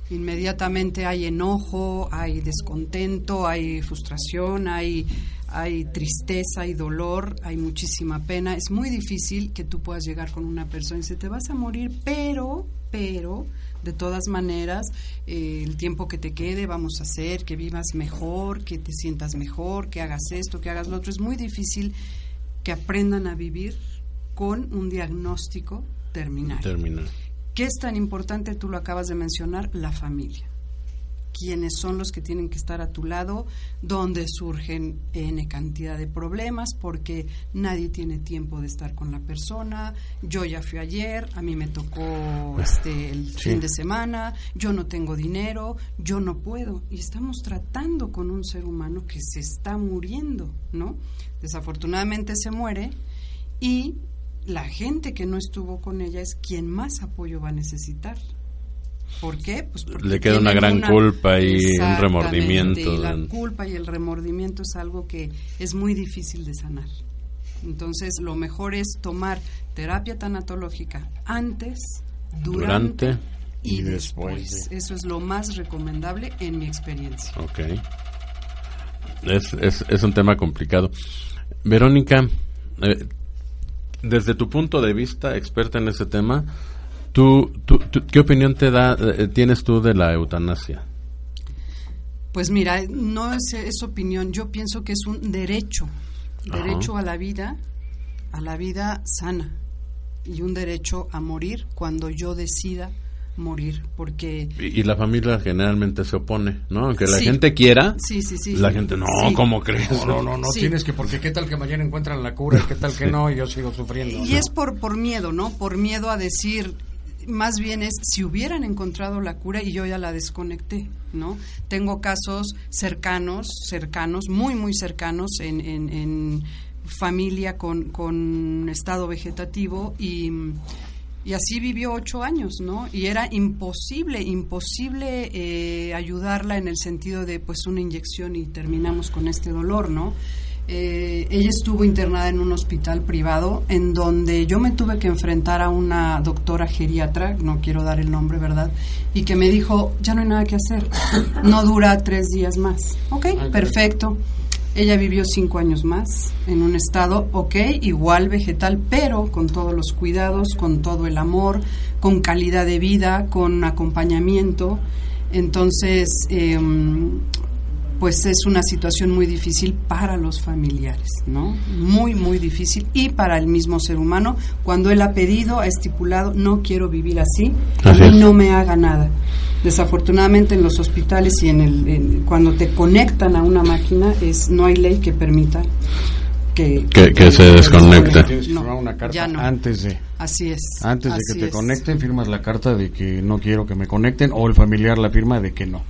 inmediatamente hay enojo, hay descontento, hay frustración, hay, hay tristeza, hay dolor, hay muchísima pena. Es muy difícil que tú puedas llegar con una persona y decir, te vas a morir, pero, pero, de todas maneras, eh, el tiempo que te quede vamos a hacer que vivas mejor, que te sientas mejor, que hagas esto, que hagas lo otro. Es muy difícil que aprendan a vivir con un diagnóstico terminal. Terminal. ¿Qué es tan importante? Tú lo acabas de mencionar, la familia. Quiénes son los que tienen que estar a tu lado, donde surgen N cantidad de problemas, porque nadie tiene tiempo de estar con la persona. Yo ya fui ayer, a mí me tocó este, el fin de semana, yo no tengo dinero, yo no puedo. Y estamos tratando con un ser humano que se está muriendo, ¿no? Desafortunadamente se muere y la gente que no estuvo con ella es quien más apoyo va a necesitar. ¿Por qué? Pues porque Le queda una gran culpa y un remordimiento y la culpa y el remordimiento es algo que es muy difícil de sanar. Entonces, lo mejor es tomar terapia tanatológica antes, durante, Durante y, y después. después Eso es lo más recomendable en mi experiencia. Ok. Es, es, es un tema complicado. Verónica, eh, desde tu punto de vista, experta en ese tema, ¿tú, tú, tú- ¿qué opinión te da, eh, tienes tú de la eutanasia? Pues mira, no es, es opinión, yo pienso que es un derecho, Ajá. derecho a la vida, a la vida sana y un derecho a morir cuando yo decida morir, porque Y, y la familia generalmente se opone, ¿no? Aunque la Sí. gente quiera, sí, sí, sí. la gente, no, Sí. ¿cómo crees? No, no, no, no Sí. tienes que, porque qué tal que mañana encuentran la cura, qué tal que no, y yo sigo sufriendo. Y es por, por miedo, ¿no? Por miedo a decir, más bien es si hubieran encontrado la cura y yo ya la desconecté, ¿no? Tengo casos cercanos, cercanos, muy, muy cercanos en, en, en familia con, con estado vegetativo y, y así vivió ocho años, ¿no? Y era imposible, imposible eh, ayudarla en el sentido de pues una inyección y terminamos con este dolor, ¿no? Eh, ella estuvo internada en un hospital privado en donde yo me tuve que enfrentar a una doctora geriatra, no quiero dar el nombre, ¿verdad? Y que me dijo, ya no hay nada que hacer, no dura tres días más. Ok, perfecto. Ella vivió cinco años más en un estado, ok, igual vegetal, pero con todos los cuidados, con todo el amor, con calidad de vida, con acompañamiento. Entonces, em, pues es una situación muy difícil para los familiares, ¿no? Muy, muy difícil. Y para el mismo ser humano, cuando él ha pedido, ha estipulado, no quiero vivir así, Así a mí es. no me haga nada. Desafortunadamente en los hospitales y en el, en- cuando te conectan a una máquina, es no hay ley que permita que, Que- que se desconecte. Tienes que No, firmar una carta ya no. antes de Así es. antes de que te es. conecten firmas la carta de que no quiero que me conecten o el familiar la firma de que no.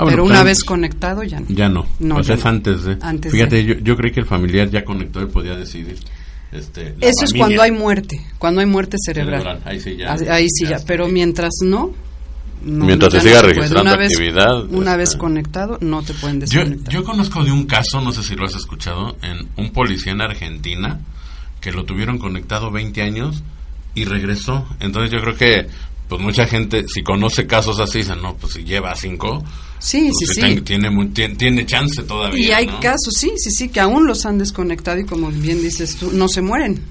Ah, bueno, Pero una pues, vez conectado ya no. Ya no. No, o sea, ya es no. antes de. Antes Fíjate, de. Yo, yo creí que el familiar ya conectó y podía decidir. Este, la Eso es familia. cuando hay muerte, cuando hay muerte cerebral. Cerebral, ahí sí ya. Ahí, ahí sí ya, Ya. pero mientras no... no, Mientras se siga puede. registrando Una vez- actividad, Una vez este. conectado, no te pueden Yo, desconectar. yo conozco de un caso, no sé si lo has escuchado, en un policía en Argentina que lo tuvieron conectado 20 años y regresó. Entonces yo creo que pues mucha gente, si conoce casos así, dicen, no, pues si lleva 5, Sí, sí, sí. tiene, tiene, tiene chance todavía. Y hay ¿no? casos, sí, sí, sí, que aún los han desconectado y como bien dices tú, no se mueren.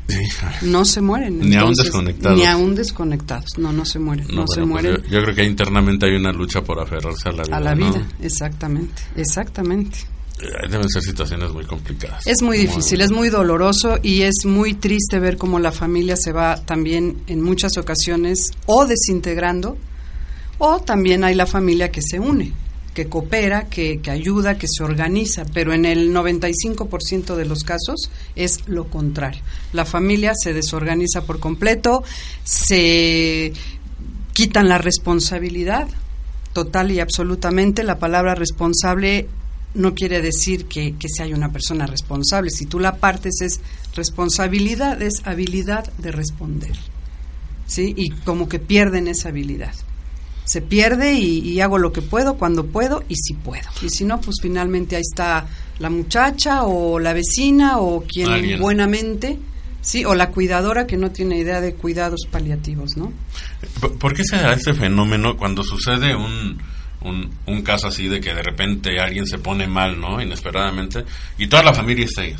No se mueren. Ni aún Entonces, desconectados. Ni aún desconectados. No, no se mueren. No, No, se pues mueren yo, yo creo que internamente hay una lucha por aferrarse a la vida. a la ¿no? vida. Exactamente, exactamente. Eh, Deben ser situaciones muy complicadas. Es muy difícil, es muy doloroso y es muy triste ver cómo la familia se va también en muchas ocasiones o desintegrando o también hay la familia que se une, que coopera, que, que ayuda, que se organiza, pero en el 95% de los casos es lo contrario. La familia se desorganiza por completo, se quitan la responsabilidad total y absolutamente. La palabra responsable no quiere decir que, que se haya una persona responsable. Si tú la partes es responsabilidad, es habilidad de responder. ¿Sí? Y como que pierden esa habilidad. Se pierde y, y hago lo que puedo cuando puedo y si puedo. Y si no, pues finalmente ahí está la muchacha o la vecina o quien Alguien. buenamente, sí, o la cuidadora que no tiene idea de cuidados paliativos, ¿no? ¿Por- ¿Por qué se da este fenómeno cuando sucede un, un, un caso así de que de repente alguien se pone mal, ¿no? Inesperadamente, y toda la familia está ahí,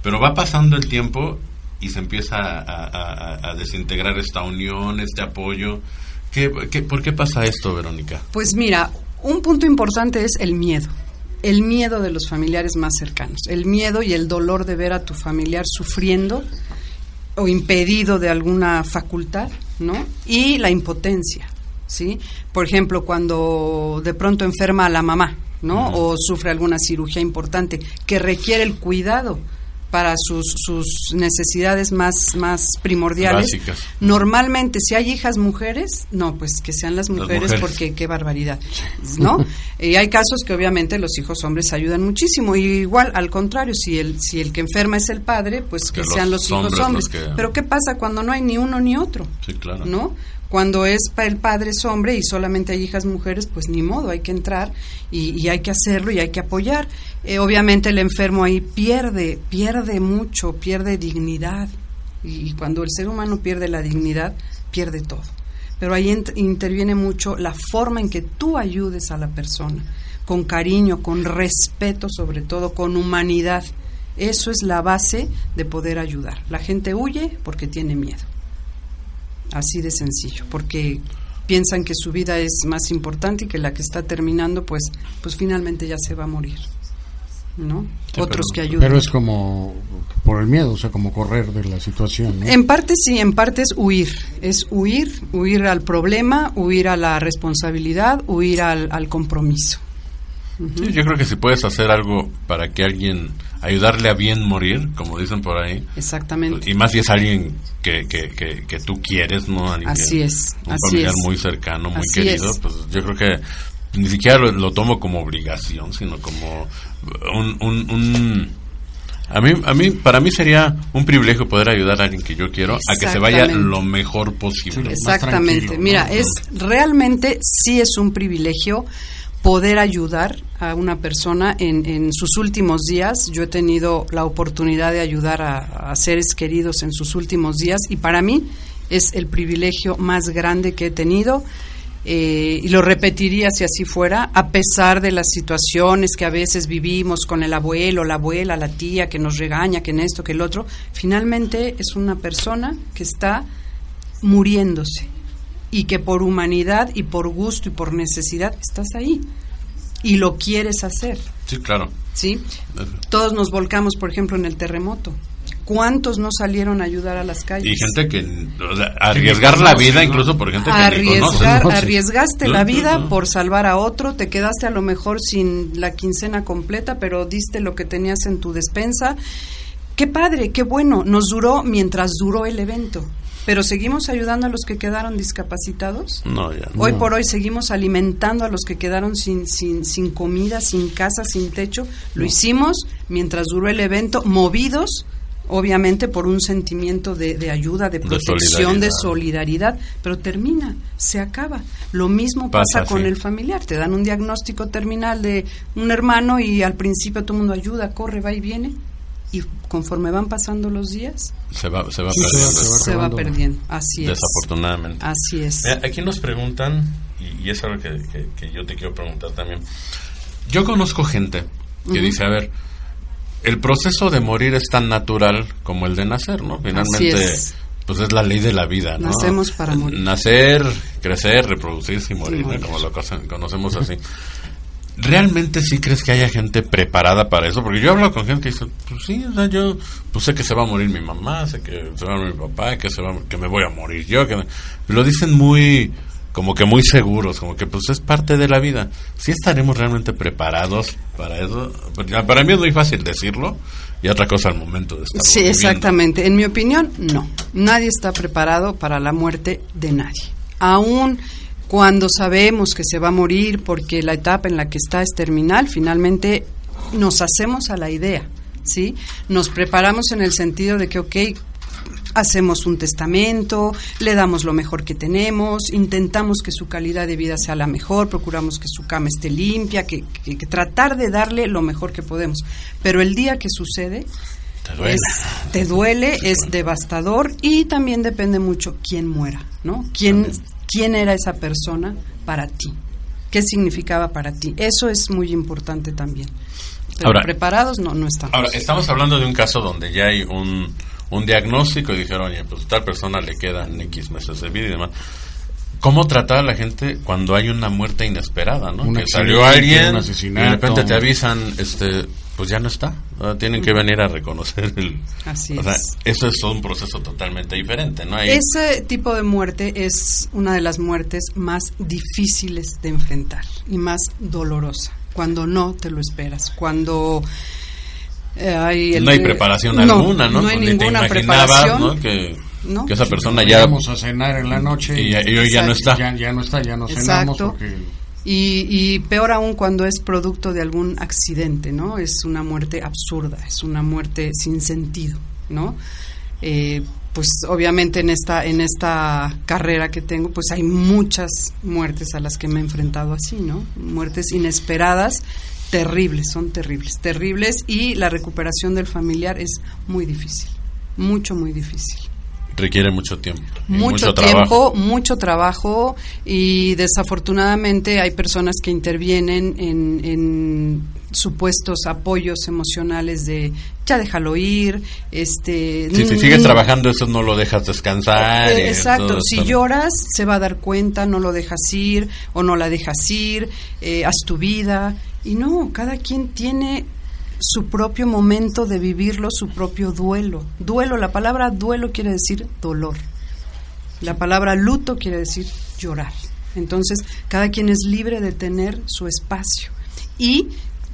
pero va pasando el tiempo y se empieza a, a- a- a desintegrar esta unión, este apoyo. ¿Qué, qué, ¿Por qué pasa esto, Verónica? Pues mira, un punto importante es el miedo. El miedo de los familiares más cercanos. El miedo y el dolor de ver a tu familiar sufriendo o impedido de alguna facultad, ¿no? Y la impotencia, ¿sí? Por ejemplo, cuando de pronto enferma a la mamá, ¿no? O sufre alguna cirugía importante que requiere el cuidado para sus, sus necesidades más, más primordiales. Básicas. Normalmente, si hay hijas mujeres, no, pues que sean las mujeres, mujeres. porque qué barbaridad, ¿no? y hay casos que obviamente los hijos hombres ayudan muchísimo. Y igual, al contrario, si el, si el que enferma es el padre, pues que, Que sean los los hijos hombres hombres. los que- Pero ¿qué pasa cuando no hay ni uno ni otro? Sí, claro. ¿no? Cuando es el padre es hombre y solamente hay hijas mujeres, pues ni modo, hay que entrar y, hay que hacerlo y hay que apoyar. Eh, obviamente el enfermo ahí pierde, pierde mucho, pierde dignidad. Y, cuando el ser humano pierde la dignidad, pierde todo. Pero ahí interviene mucho la forma en que tú ayudes a la persona, con cariño, con respeto sobre todo, con humanidad. Eso es la base de poder ayudar. La gente huye porque tiene miedo. Así de sencillo, porque piensan que su vida es más importante y que la que está terminando, pues, pues finalmente ya se va a morir. ¿No? Sí, Otros pero- que ayudan. Pero es como por el miedo, o sea, como correr de la situación. ¿no? En parte sí, en parte es huir. Es huir, huir al problema, huir a la responsabilidad, huir al, al compromiso. Sí, yo creo que si puedes hacer algo para que alguien, ayudarle a bien morir, como dicen por ahí, Exactamente. y más si es alguien que, que, que, que tú quieres, ¿no? Alguien Así es, Un así familiar es. muy cercano, muy Así querido, es. pues yo creo que ni siquiera lo, lo tomo como obligación, sino como un... un, un- a mí, a mí, para mí sería un privilegio poder ayudar a alguien que yo quiero a que se vaya lo mejor posible. más Exactamente. Mira, es realmente sí es un privilegio poder ayudar a una persona en, en sus últimos días. Yo he tenido la oportunidad de ayudar a, seres queridos en sus últimos días y para mí es el privilegio más grande que he tenido. eh, y lo repetiría si así fuera, a pesar de las situaciones que a veces vivimos con el abuelo, la abuela, la tía que nos regaña, que en esto, que el otro, finalmente es una persona que está muriéndose y que por humanidad y por gusto y por necesidad estás ahí y lo quieres hacer, Sí, claro. ¿sí? Todos nos volcamos, por ejemplo, en el terremoto. ¿Cuántos no salieron a ayudar a las calles? Y gente que... o sea, arriesgar la vida incluso por gente que. Arriesgar, arriesgaste la vida por salvar a otro, te quedaste a lo mejor sin la quincena completa, pero diste lo que tenías en tu despensa. Qué padre, qué bueno, nos duró mientras duró el evento. Pero seguimos ayudando a los que quedaron discapacitados. No, ya. Hoy por hoy seguimos alimentando a los que quedaron sin, sin, sin comida, sin casa, sin techo. Lo hicimos mientras duró el evento, movidos, obviamente, por un sentimiento de, de ayuda, de protección, de solidaridad. solidaridad. Pero termina, se acaba. Lo mismo Pasa, pasa, con sí. el familiar. Te dan un diagnóstico terminal de un hermano y al principio todo el mundo ayuda, corre, va y viene. Y conforme van pasando los días, Se va, se va Sí, perdiendo. se va se va perdiendo. Así es. Desafortunadamente. Así es. Aquí nos preguntan, y, y es algo que, que- que yo te quiero preguntar también. Yo conozco gente que dice, a ver, el proceso de morir es tan natural como el de nacer, ¿no? Finalmente, es. pues es la ley de la vida, ¿no? Nacemos para morir. Nacer, crecer, reproducirse y morir, ¿no? morir. Como lo cono- conocemos así. ¿Realmente sí crees que haya gente preparada para eso? Porque yo hablo con gente que dice, pues sí, o sea, yo pues sé que se va a morir mi mamá, sé que se va a morir mi papá, que se va, que me voy a morir yo, que me- lo dicen muy como que muy seguros, como que pues es parte de la vida. ¿Sí estaremos realmente preparados para eso? Porque Para mí es muy fácil decirlo y otra cosa al momento de estar Sí, exactamente. En mi opinión, no. Nadie está preparado para la muerte de nadie. Aún cuando sabemos que se va a morir porque la etapa en la que está es terminal, finalmente nos hacemos a la idea, ¿sí? Nos preparamos en el sentido de que, ok, hacemos un testamento, le damos lo mejor que tenemos, intentamos que su calidad de vida sea la mejor, procuramos que su cama esté limpia, que, que- que tratar de darle lo mejor que podemos. Pero el día que sucede, Te duele. es- te duele, es devastador y también depende mucho quién muera, ¿no? ¿Quién, quién era esa persona para ti? ¿Qué significaba para ti? Eso es muy importante también. Pero Ahora- preparados no, no estamos. Ahora, estamos hablando de un caso donde ya hay un, un diagnóstico y dijeron, oye, pues tal persona le quedan X meses de vida y demás. ¿Cómo tratar a la gente cuando hay una muerte inesperada, no? Un que salió alguien un y de repente te avisan, este, pues ya no está. Tienen que venir a reconocer el... Así o sea, es. eso es un proceso totalmente diferente, ¿no? Hay- Ese tipo de muerte es una de las muertes más difíciles de enfrentar y más dolorosa, cuando no te lo esperas, cuando eh, hay... el- no hay preparación No, alguna, ¿no? No hay Ni te ninguna imaginabas, preparación. ¿no? Que, ¿no? que esa persona ya... Vamos a cenar en la noche Y, y hoy ya no está. ya, ya no está, ya no cenamos Exacto. porque Y, y peor aún cuando es producto de algún accidente, ¿no? Es una muerte absurda, es una muerte sin sentido, ¿no? Eh, pues obviamente en esta en esta carrera que tengo, pues hay muchas muertes a las que me he enfrentado así, ¿no? Muertes inesperadas, terribles, son terribles, terribles y la recuperación del familiar es muy difícil, mucho muy difícil requiere mucho tiempo. mucho, trabajo. tiempo, mucho trabajo y desafortunadamente hay personas que intervienen en, en supuestos apoyos emocionales de ya déjalo ir, este Si, si sigues trabajando, eso no lo dejas descansar. eh, Exacto, si lloras se va a dar cuenta, no lo dejas ir o no la dejas ir, eh, haz tu vida. Y no, cada quien tiene su propio momento de vivirlo, su propio duelo. Duelo, la palabra duelo quiere decir dolor. La palabra luto quiere decir llorar. Entonces, cada quien es libre de tener su espacio. Y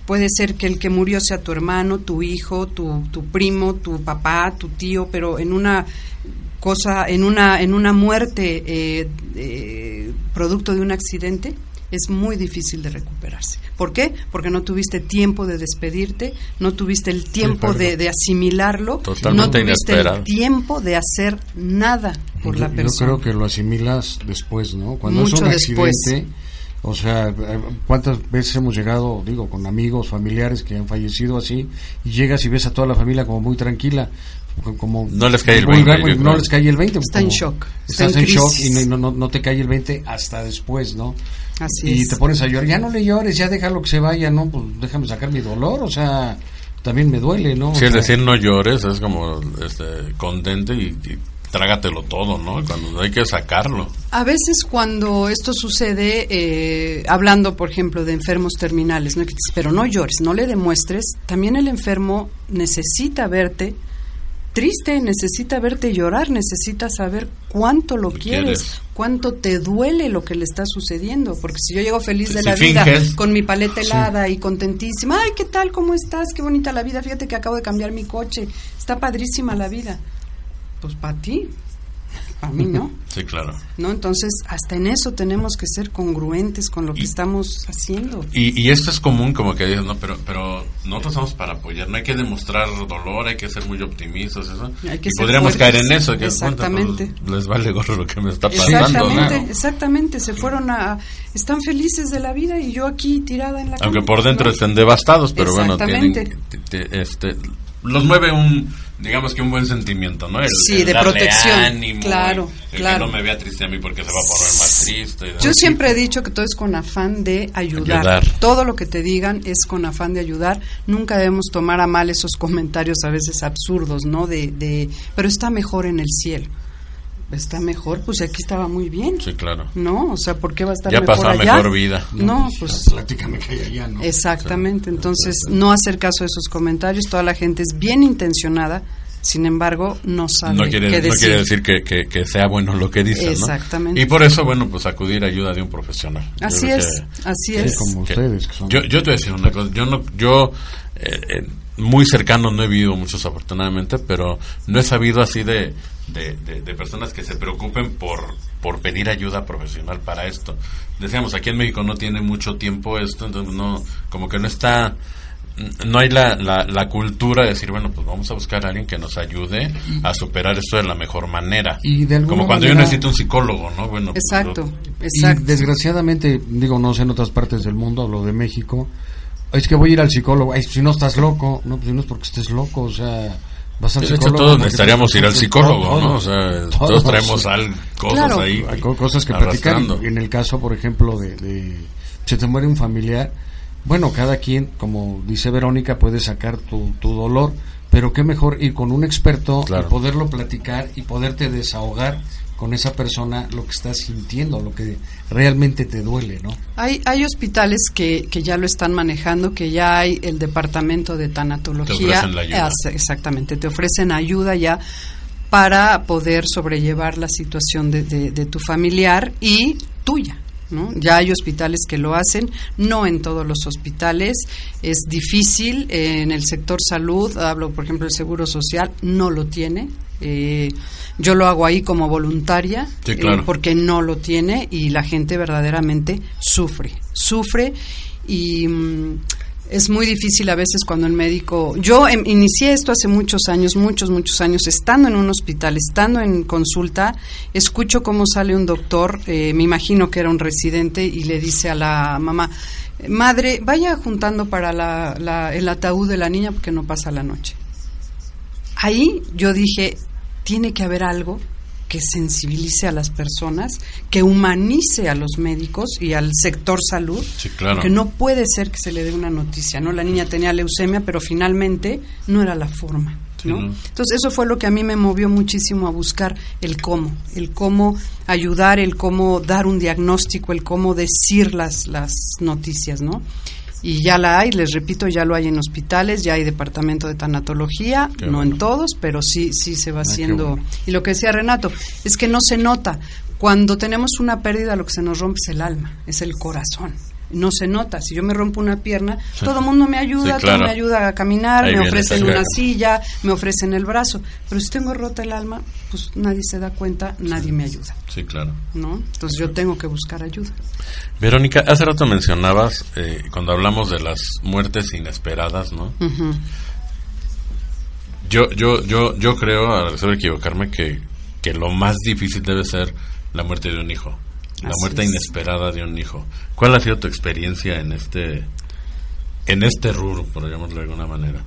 puede ser que el que murió sea tu hermano, tu hijo, tu, tu primo, tu papá, tu tío, pero en una cosa, en una, en una muerte eh, eh, producto de un accidente, es muy difícil de recuperarse. ¿Por qué? Porque no tuviste tiempo de despedirte, no tuviste el tiempo de, de asimilarlo, Totalmente no tuviste inesperado. el tiempo de hacer nada por yo, la yo persona. creo que lo asimilas después, ¿no? Cuando Mucho es un después. accidente, o sea, eh, ¿cuántas veces hemos llegado, digo, con amigos, familiares que han fallecido así, y llegas y ves a toda la familia como muy tranquila, como No les cae el vulgar, 20, yo no creo. les cae el 20. Está en shock, está Estás en en, shock y no, no, no te cae el 20 hasta después, ¿no? Así y es. te pones a llorar, ya no le llores, ya déjalo que se vaya, ¿no? Pues déjame sacar mi dolor, o sea, también me duele, ¿no? O Sí, es sea, decir, no llores, es como este, contente y, y trágatelo todo, ¿no? Cuando hay que sacarlo. A veces cuando esto sucede, eh, hablando por ejemplo de enfermos terminales, ¿no? Pero no llores, no le demuestres, también el enfermo necesita verte triste, necesita verte llorar, necesita saber cuánto lo quieres, quieres. cuánto te duele lo que le está sucediendo, porque si yo llego feliz de Si la vida, con mi paleta helada y contentísima, ay, ¿qué tal? ¿Cómo estás? Qué bonita la vida, fíjate que acabo de cambiar mi coche, está padrísima la vida. Pues para ti, para mí no. Sí, claro. ¿no? Entonces, hasta en eso tenemos que ser congruentes con lo que estamos haciendo. Y, y esto es común, como que dices, no, pero, pero nosotros estamos para apoyar, no hay que demostrar dolor, hay que ser muy optimistas, eso. Hay que y podríamos fuertes. caer en eso, que Exactamente. bueno, pues, les vale gorro lo que me está pasando. Exactamente, ¿no? exactamente. Se fueron a. Están felices de la vida y yo aquí tirada en la cama. Aunque por dentro ¿no? estén devastados, pero bueno, tienen, este, los mueve un, digamos que un buen sentimiento, ¿no? El, Sí, el de darle protección. ánimo, Claro, el claro. que no me vea triste a mí porque se va a poner más triste. ¿no? Yo siempre he dicho que todo es con afán de ayudar. Ayudar. Todo lo que te digan es con afán de ayudar. Nunca debemos tomar a mal esos comentarios a veces absurdos, ¿no? De, de pero está mejor en el cielo. Está mejor, pues aquí estaba muy bien. Sí, claro. No, o sea, ¿por qué va a estar Ya mejor pasó a allá? mejor vida. No, pues Platícame que hay allá, ¿no? Exactamente, entonces no hacer caso a esos comentarios, toda la gente es bien intencionada, Sin embargo, no sabe no quiere, qué no decir. quiere decir que, que- que sea bueno lo que dice, ¿no? Exactamente. Y por eso, bueno, pues acudir a ayuda de un profesional. Así es, que- así Sí, es. como que- ustedes, que son... Yo, yo te voy a decir una cosa, yo no, yo eh, eh, muy cercano no he vivido muchos afortunadamente, pero no he sabido así de, de, de- de personas que se preocupen por, por pedir ayuda profesional para esto. Decíamos, aquí en México no tiene mucho tiempo esto, entonces no, como que no está, no hay la, la, la cultura de decir, bueno, pues vamos a buscar a alguien que nos ayude a superar esto de la mejor manera. Y de alguna como cuando yo necesito un psicólogo, ¿no? Bueno, pues, Exacto, exacto. Y desgraciadamente, digo, no sé en otras partes del mundo, hablo de México, es que voy a ir al psicólogo, Ay, si no estás loco, no, pues no es porque estés loco, o sea, vas al de hecho, todos necesitaríamos ir al psicólogo, ¿no? O sea, todos. todos traemos al- cosas Claro. ahí. Hay co- cosas que platicar. En el caso, por ejemplo, de, de se te muere un familiar, bueno, cada quien, como dice Verónica, puede sacar tu, tu dolor, pero qué mejor ir con un experto Claro. y poderlo platicar y poderte desahogar con esa persona lo que estás sintiendo, lo que realmente te duele, ¿no? Hay, hay hospitales que, que ya lo están manejando, que ya hay el departamento de tanatología. Te ofrecen la ayuda. Exactamente, te ofrecen ayuda ya para poder sobrellevar la situación de, de- de tu familiar y tuya. ¿No? Ya hay hospitales que lo hacen, no en todos los hospitales, es difícil, eh, en el sector salud, hablo por ejemplo del Seguro Social, no lo tiene, eh, yo lo hago ahí como voluntaria, Sí, eh, porque no lo tiene y la gente verdaderamente sufre, sufre y mm, es muy difícil a veces cuando el médico... Yo em, inicié esto hace muchos años, muchos, muchos años, estando en un hospital, estando en consulta, escucho cómo sale un doctor, eh, me imagino que era un residente, y le dice a la mamá, madre, vaya juntando para la- el ataúd de la niña porque no pasa la noche. Ahí yo dije, tiene que haber algo que sensibilice a las personas, que humanice a los médicos y al sector salud, Sí, claro. porque no puede ser que se le dé una noticia, ¿no? La niña tenía leucemia, pero finalmente no era la forma, Sí, ¿no? ¿no? Entonces eso fue lo que a mí me movió muchísimo a buscar el cómo, el cómo ayudar, el cómo dar un diagnóstico, el cómo decir las, las noticias, ¿no? Y ya la hay, les repito, ya lo hay en hospitales, ya hay departamento de tanatología, Qué no bueno. en todos, pero sí, sí se va qué haciendo. bueno. Y lo que decía Renato, es que no se nota. Cuando tenemos una pérdida, lo que se nos rompe es el alma, es el corazón. No se nota. Si yo me rompo una pierna, todo el mundo me ayuda, Sí, claro. todo me ayuda a caminar, Ahí me ofrecen una silla, me ofrecen el brazo. Pero si tengo rota el alma, pues nadie se da cuenta, nadie me ayuda, Sí, claro. ¿no? Entonces yo tengo que buscar ayuda. Verónica, hace rato mencionabas, eh, cuando hablamos de las muertes inesperadas, ¿no? Yo, yo, yo, yo creo, a pesar de equivocarme, que, que lo más difícil debe ser la muerte de un hijo. La Así muerte es. inesperada de un hijo. ¿Cuál ha sido tu experiencia en este, en este rubro, por llamarlo de alguna manera?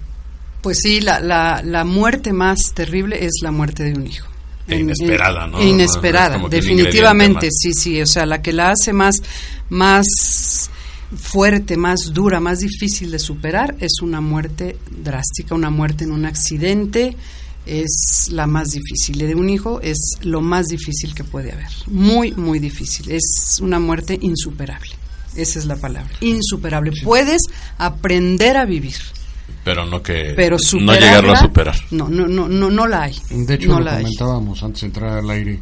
Pues sí, la, la, la muerte más terrible es la muerte de un hijo. E inesperada, en- ¿no? inesperada, definitivamente, sí, sí. O sea, la que la hace más, más fuerte, más dura, más difícil de superar es una muerte drástica, una muerte en un accidente es la más difícil. De un hijo es lo más difícil que puede haber. Muy, muy difícil. Es una muerte insuperable. Esa es la palabra. Insuperable. Puedes aprender a vivir, Pero no que pero no llegarlo a superar. No, no, no, no, no la hay. De hecho, no lo la hay. comentábamos antes de entrar al aire.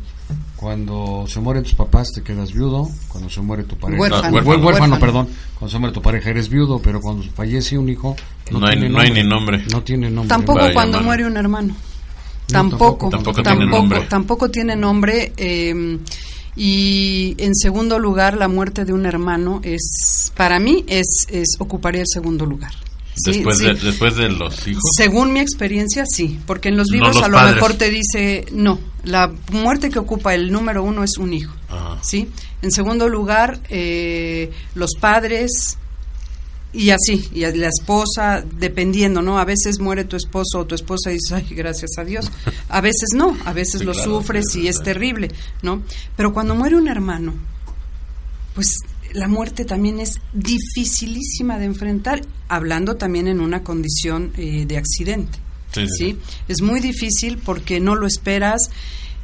Cuando se mueren tus papás te quedas viudo, cuando se muere tu pareja... Huérfano. Huérfano, Huérfano. huérfano, perdón. Cuando se muere tu pareja eres viudo, pero cuando fallece un hijo... No hay- no hay ni nombre. No tiene nombre. Tampoco Vaya, cuando mano. muere un hermano. Tampoco, tampoco tampoco, tiene nombre. tampoco tiene nombre. eh, y en segundo lugar, la muerte de un hermano es, para mí, es, es ocuparía el segundo lugar. Sí, Después, sí. De, después de los hijos. Según mi experiencia, sí, porque en los No libros los a lo padres. mejor te dice, no, la muerte que ocupa el número uno es un hijo, Ajá. ¿sí? En segundo lugar, eh, los padres y así, y la esposa, dependiendo, ¿no? A veces muere tu esposo o tu esposa y dices, ay, gracias a Dios. A veces no, a veces Sí, lo claro, sufres sí, y es terrible, ¿no? Pero cuando muere un hermano, pues la muerte también es dificilísima de enfrentar, hablando también en una condición eh, de accidente. Sí. Es muy difícil porque no lo esperas,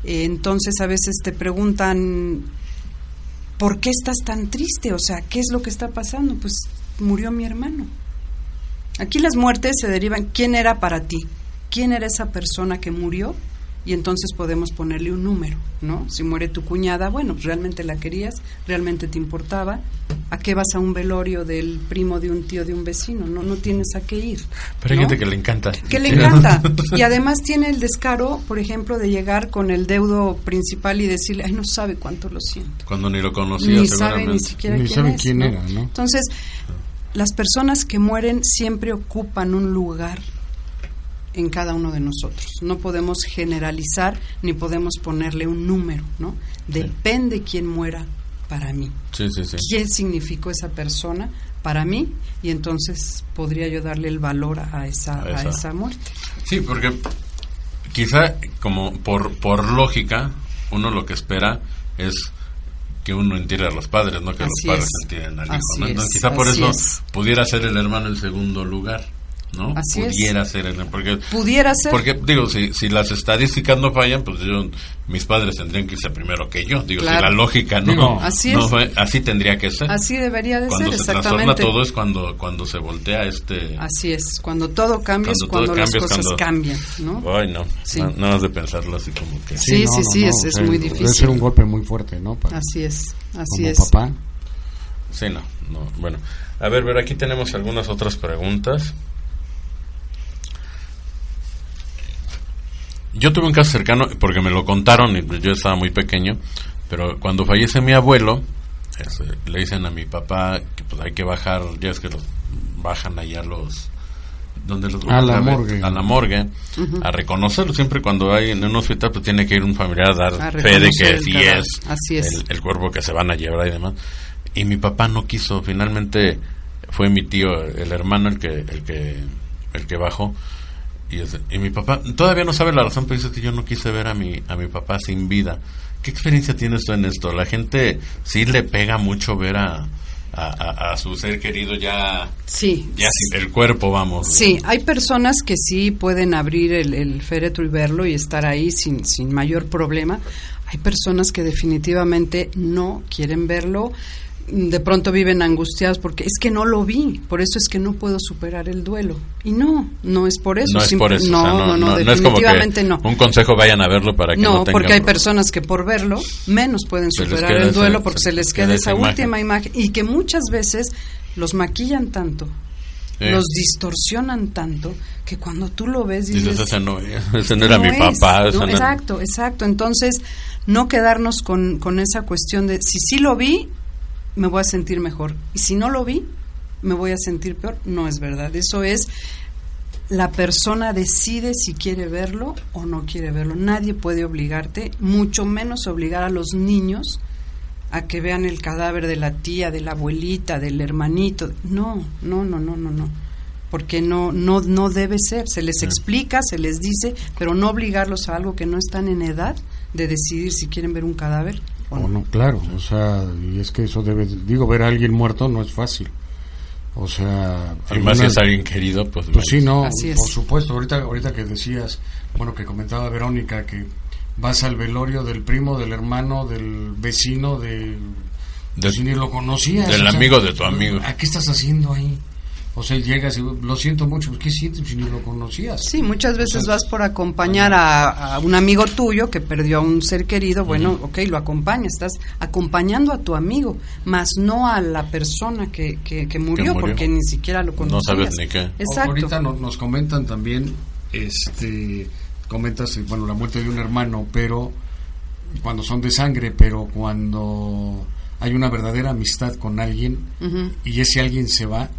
eh, entonces a veces te preguntan, ¿por qué estás tan triste? O sea, ¿qué es lo que está pasando? Pues murió mi hermano. Aquí las muertes se derivan, ¿quién era para ti? quién era esa persona que murió y entonces podemos ponerle un número, ¿no? Si muere tu cuñada, bueno, realmente la querías, realmente te importaba. ¿A qué vas a un velorio del primo de un tío de un vecino? No, no tienes a qué ir. Pero hay ¿no? gente que le encanta. que le encanta. Y además tiene el descaro, por ejemplo, de llegar con el deudo principal y decirle, ay, no sabe cuánto lo siento. Cuando ni lo conocía, Ni sabe seguramente. ni siquiera Ni quién sabe es, quién ¿no? era, ¿no? Entonces, las personas que mueren siempre ocupan un lugar en cada uno de nosotros. No podemos generalizar ni podemos ponerle un número, ¿no? Depende quién muera para mí. Sí. ¿Qué significó esa persona para mí? Y entonces podría yo darle el valor a esa, A a esa. esa muerte. Sí, porque quizá como por, por lógica, uno lo que espera es que uno entierre a los padres, no que Así los padres es. entierren al hijo. ¿no? es, quizá por eso es. pudiera ser el hermano en segundo lugar, ¿no? Así es. pudiera ser el porque Pudiera ser. porque digo si, si las estadísticas no fallan pues yo mis padres tendrían que irse primero que yo digo Claro. si la lógica no, Digo, Así no es. fue- así tendría que ser Así debería de cuando ser, se trastorna exactamente. todo es cuando cuando se voltea este Así es. Cuando todo cambia Cuando es todo cuando las cambia es cosas cuando- cambian, ¿no? ay no Sí. na- nada más de pensarlo así como que Sí, sí, sí, es- es muy Debe difícil. ser un golpe muy fuerte, ¿no? Para- Así es, así como es. papá. Sí, no, no. Bueno, a ver, pero aquí tenemos algunas otras preguntas. Yo tuve un caso cercano, porque me lo contaron y yo estaba muy pequeño, pero cuando fallece mi abuelo, este, le dicen a mi papá que pues hay que bajar, ya es que los bajan allá los... donde los A la a ver, morgue. a la morgue a reconocerlo siempre cuando hay en un hospital pues tiene que ir un familiar a A dar fe de que sí es Así es. el, el cuerpo que se van a llevar y demás. Y mi papá no quiso, finalmente fue mi tío, el hermano, el que, el que, el que bajó. Y, es- y mi papá todavía no sabe la razón, pero dice que yo no quise ver a mi, a mi papá sin vida. ¿Qué experiencia tienes tú en esto? La gente sí le pega mucho ver a, a, a- a su ser querido ya, Sí. ya sin el cuerpo, vamos. Sí, hay personas que sí pueden abrir el, el féretro y verlo y estar ahí sin, sin mayor problema. Hay personas que definitivamente no quieren verlo. De pronto viven angustiados porque es que no lo vi, por eso es que no puedo superar el duelo. Y no, no es por eso. No es por eso, o No, no, no, es como que definitivamente no. un consejo vayan a verlo para que no, No, tengan porque hay personas que por verlo menos pueden superar el esa- duelo porque se se les queda queda esa imagen. última imagen y que muchas veces los maquillan tanto, Sí. los distorsionan tanto que cuando tú lo ves dices, Dices, ese no, ese no era mi es, papá. era- exacto, exacto. Entonces, no quedarnos con, con esa cuestión de si sí lo vi, me voy a sentir mejor. Y si no lo vi, me voy a sentir peor. No es verdad. Eso es, la persona decide si quiere verlo o no quiere verlo. Nadie puede obligarte, mucho menos obligar a los niños a que vean el cadáver de la tía, de la abuelita, del hermanito. No, no, no, no, no, no. Porque no, no, no debe ser. Se les explica, se les dice, pero no obligarlos a algo que no están en edad de decidir si quieren ver un cadáver o O no. claro, o sea, y es que eso debe, digo, ver a alguien muerto no es fácil. O sea, Y más si es alguien querido, pues, Pues sí, no, Así es. por supuesto. Ahorita, ahorita que decías, bueno, que comentaba Verónica que vas al velorio del primo, del hermano, del vecino, del Del- si ni lo conocías. del amigo de tu amigo. ¿A qué estás haciendo ahí? O sea, llegas y lo siento mucho, pues, ¿qué sientes si ni lo conocías? Sí, muchas veces O sea, vas por acompañar a, a un amigo tuyo que perdió a un ser querido, bueno, ok, lo acompañas, estás acompañando a tu amigo, más no a la persona que, que, que murió, murió. porque ni siquiera lo conocías. sabes ni qué. Exacto. Ahorita no- nos comentan también, este, comentas, eh, bueno, la muerte de un hermano, pero cuando son de sangre, pero cuando hay una verdadera amistad con alguien y ese alguien se va,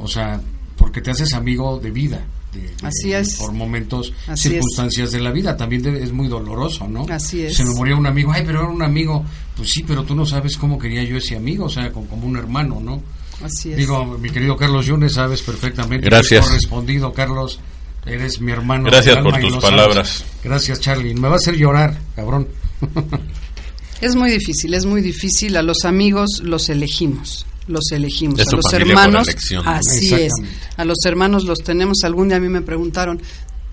o sea, porque te haces amigo de vida. de- de- Así es. Por momentos, Así circunstancias de la vida. También debe- es muy doloroso, ¿no? Así es. Se me murió un amigo, ay, pero era un amigo. Pues sí, pero tú no sabes cómo quería yo ese amigo, o sea, como, como un hermano, ¿no? Así es. Digo, mi querido Carlos Yunes, sabes perfectamente. Gracias. Has correspondido, Carlos. Eres mi hermano. Gracias por tus sabes. palabras. Gracias, Charlie. Me va a hacer llorar, cabrón. Es muy difícil, es muy difícil. A los amigos los elegimos, los elegimos. Es a los hermanos, así es. A los hermanos los tenemos. Algún día a mí me preguntaron,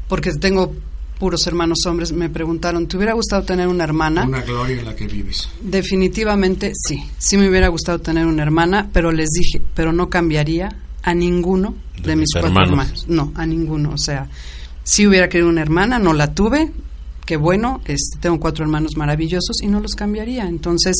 porque tengo puros hermanos hombres, me preguntaron, ¿te hubiera gustado tener una hermana? Una gloria en la que vives. Definitivamente sí, sí me hubiera gustado tener una hermana, pero les dije, pero no cambiaría a ninguno de, De mis mis cuatro hermanos. hermanos. No, a ninguno. O sea, Si hubiera querido una hermana, no la tuve, qué bueno, este, tengo cuatro hermanos maravillosos y no los cambiaría. Entonces,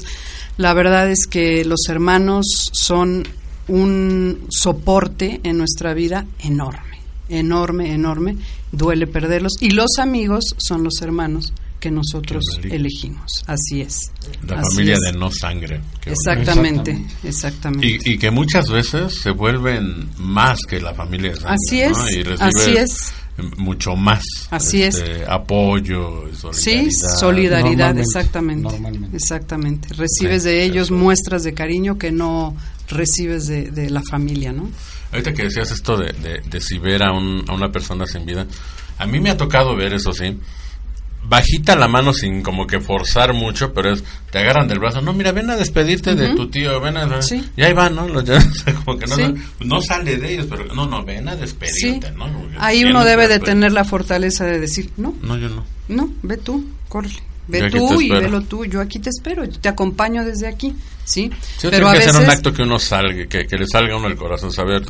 la verdad es que los hermanos son un soporte en nuestra vida enorme, enorme, enorme. Duele perderlos. Y los amigos son los hermanos que nosotros Que elegimos. Así es. La Así familia es. de no sangre. que Exactamente, Exactamente. exactamente. Y, y que muchas veces se vuelven más que la familia de sangre. Así ¿no? es, Y recibes así es. Mucho más. Así es. este, Apoyo, Sí, solidaridad. solidaridad, Normalmente, exactamente. normalmente. Exactamente. Recibes Sí, de ellos eso. muestras de cariño que no recibes de, de la familia, ¿no? Ahorita que decías esto de, de, de si ver a, un- a una persona sin vida, a mí me ha tocado ver eso, sí. Bajita la mano sin como que forzar mucho, pero es, te agarran del brazo, no, mira, ven a despedirte de tu tío, ven a... Sí. Y ahí van, ¿no? Los- como que no, Sí. no sale de ellos, pero no, no, ven a Sí. despedirte, ¿no? Porque Ahí uno debe de tener la fortaleza de decir, no, No, yo no. no, ve tú, córrele. Ve Yo tú y velo tú, yo aquí te espero, te acompaño desde aquí, ¿sí? Sí, Pero a que veces ser un acto que uno salga, que, que le salga a uno el corazón, saber,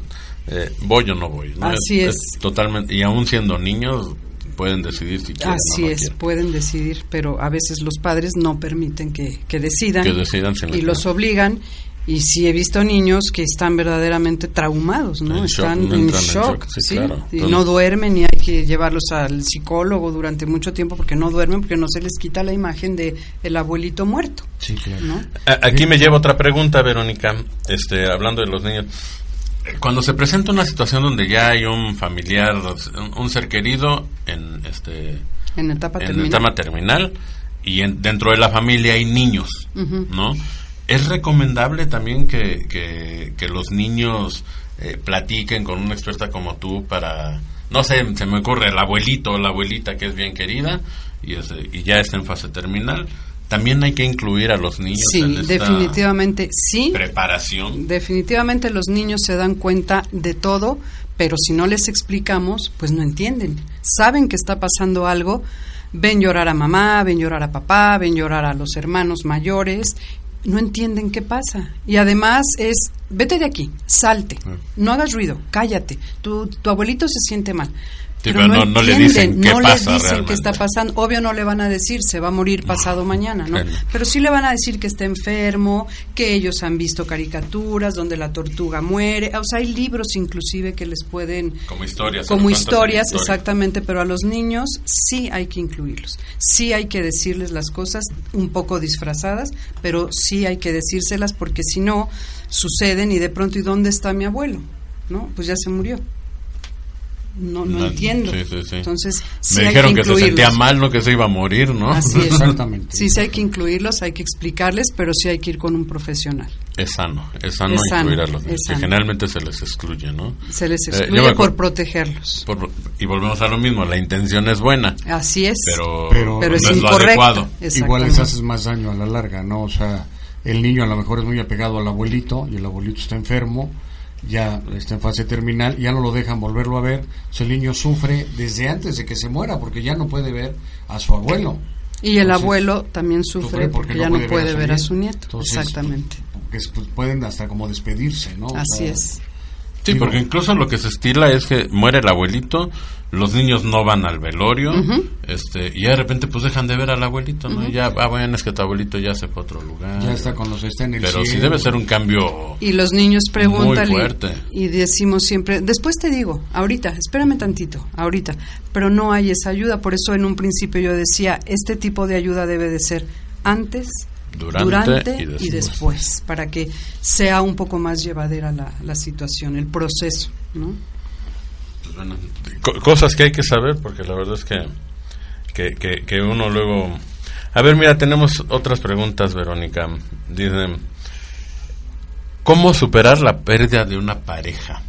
eh, voy o no voy. ¿no? Así es. Totalmente, y aún siendo niños, pueden decidir si quieren Así o no es, quieren. pueden decidir, pero a veces los padres no permiten que, que decidan Que decidan y los obligan. Y sí he visto niños que están verdaderamente traumados, ¿no? En shock, están en en shock, sí, ¿sí? claro. Y no duermen y hay que llevarlos al psicólogo durante mucho tiempo porque no duermen, porque no se les quita la imagen de el abuelito muerto, Sí, claro. Aquí me lleva otra pregunta, Verónica, este, hablando de los niños. Cuando se presenta una situación donde ya hay un familiar, un, ser querido en este En etapa en terminal. etapa terminal y en- dentro de la familia hay niños. ¿no? Es recomendable también que, que, que los niños eh, platiquen con una experta como tú para, no sé, se me ocurre el abuelito o la abuelita que es bien querida y, es, y ya está en fase terminal. También hay que incluir a los niños Sí, en esta definitivamente sí. preparación. Definitivamente los niños se dan cuenta de todo, pero si no les explicamos, pues no entienden. Saben que está pasando algo, ven llorar a mamá, ven llorar a papá, ven llorar a los hermanos mayores, no entienden qué pasa. Y además es, vete de aquí, salte, no hagas ruido, cállate, tu, tu abuelito se siente mal. Sí, pero no- no le dicen qué no pasa dicen realmente. qué está pasando. Obvio no le van a decir se va a morir pasado mañana, ¿no? Pero sí le van a decir que está enfermo, que ellos han visto caricaturas donde la tortuga muere. O sea, hay libros inclusive que les pueden... Como historias. Como historias, historia. exactamente, pero a los niños sí hay que incluirlos. Sí hay que decirles las cosas un poco disfrazadas, pero sí hay que decírselas porque si no, suceden y de pronto, ¿y dónde está mi abuelo? ¿No? Pues ya se murió. No, no, No, sí, sí, sí, sí. Entonces, sí Me hay dijeron que que, se sentía mal, no que se iba a morir, ¿no? Así es. Exactamente. Sí, sí hay que incluirlos, hay que explicarles, pero sí hay que ir con un profesional. Es sano, es sano Es sano, incluir a los niños, es que generalmente se les excluye, ¿no? Se les Eh, excluye por protegerlos. Por- y volvemos a lo mismo, la intención es buena, Así es. pero, Pero- Pero no es es lo incorrecto. adecuado. Igual les haces más daño a la larga, ¿no? O sea, el niño a lo mejor es muy apegado al abuelito y el abuelito está enfermo, ya está en fase terminal, ya no lo dejan volverlo a ver, el niño sufre desde antes de que se muera porque ya no puede ver a su abuelo. Y el Entonces, abuelo también sufre porque, ya no puede ver a su nieto. Entonces, Exactamente. Pues, pueden hasta como despedirse, ¿no? O Así sea, es. Sí, Digo- porque incluso lo que se estila es que muere el abuelito, los niños no van al velorio, este, y ya de repente pues dejan de ver al abuelito, ¿no? Y ya, ah, bueno, es que tu abuelito ya se fue a otro lugar. Ya está cuando se está en el Pero sí cielo. debe ser un cambio Y los niños preguntan Muy y- fuerte. y, decimos siempre, después te digo, ahorita, espérame tantito, ahorita, pero no hay esa ayuda, por eso en un principio yo decía, este tipo de ayuda debe de ser antes, Durante durante, y y, después. para que sea un poco más llevadera la, la situación, el proceso, ¿no? pues, bueno, co- cosas que hay que saber, porque la verdad es que, que, que, que uno luego... A ver, mira, tenemos otras preguntas, Verónica. Dicen, ¿cómo superar la pérdida de una pareja?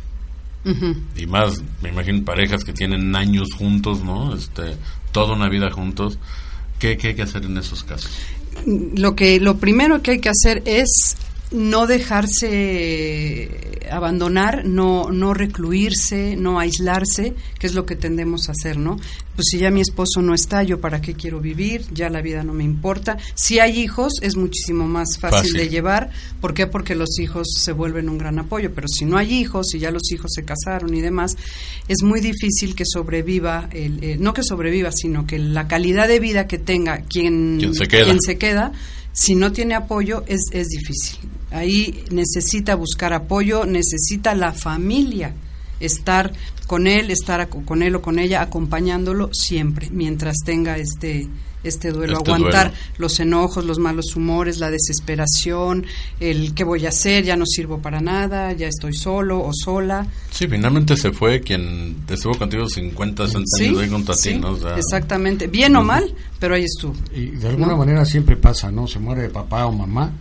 Y más me imagino parejas que tienen años juntos no este toda una vida juntos qué, qué hay que hacer en esos casos lo que lo primero que hay que hacer es no dejarse abandonar, no, no recluirse, no aislarse, que es lo que tendemos a hacer, ¿no? Pues si ya mi esposo no está, yo para qué quiero vivir, ya la vida no me importa. Si hay hijos, es muchísimo más fácil, Fácil. de llevar. ¿Por qué? Porque los hijos se vuelven un gran apoyo. Pero si no hay hijos, si ya los hijos se casaron y demás, es muy difícil que sobreviva, el, eh, no que sobreviva, sino que la calidad de vida que tenga quien, Quien se queda. quien se queda, si no tiene apoyo, es, es difícil. Ahí necesita buscar apoyo, necesita la familia estar con él, estar con él o con ella, acompañándolo siempre, mientras tenga este este duelo, Este aguantar duelo. los enojos, los malos humores, la desesperación, el qué voy a hacer, ya no sirvo para nada, ya estoy solo o sola. Sí, finalmente se fue quien estuvo contigo 50, 60 Sí, años ahí junto a ti, ¿no? O sea, exactamente, bien o mal, pero ahí estuvo. Y de alguna ¿No? manera siempre pasa, ¿no? Se muere papá o mamá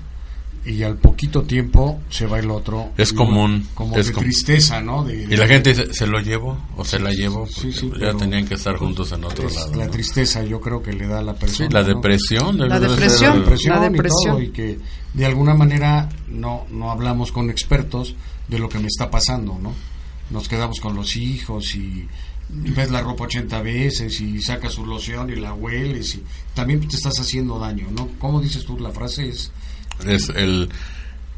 y al poquito tiempo se va el otro. Es Y común, Como es de com- tristeza, ¿no? De- Y la gente dice, ¿se lo llevo o se la llevo? Sí, sí, ya pero, tenían que estar juntos en otro es lado. La ¿no? tristeza yo creo que le da a la persona. Sí, la ¿no? depresión. debe La de depresión. el- depresión, La y depresión. todo, y que de alguna manera no, no hablamos con expertos de lo que me está pasando, ¿no? Nos quedamos con los hijos y ves la ropa 80 veces y sacas su loción y la hueles y también te estás haciendo daño, ¿no? ¿Cómo dices tú? La frase es... es el,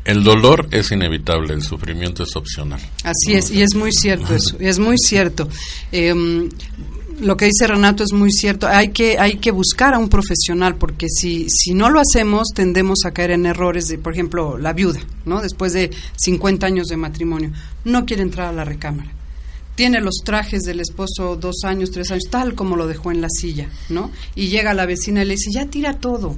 el dolor es inevitable, el sufrimiento es opcional. Así es, y es muy cierto eso, es muy cierto. Em, lo que dice Renato es muy cierto. Hay que, hay que buscar a un profesional, porque si, si no lo hacemos, tendemos a caer en errores de, por ejemplo, la viuda, ¿no? Después de 50 años de matrimonio, no quiere entrar a la recámara. Tiene los trajes del esposo dos años, tres años, tal como lo dejó en la silla, ¿no? Y llega la vecina y le dice, ya tira todo.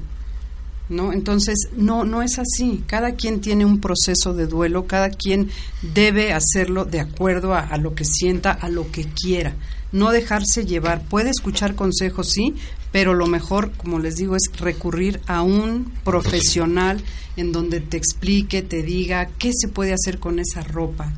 ¿No? Entonces, no, no es así. Cada quien tiene un proceso de duelo, cada quien debe hacerlo de acuerdo a, a lo que sienta, a lo que quiera. No dejarse llevar. Puede escuchar consejos, sí, pero lo mejor, como les digo, es recurrir a un profesional en donde te explique, te diga qué se puede hacer con esa ropa,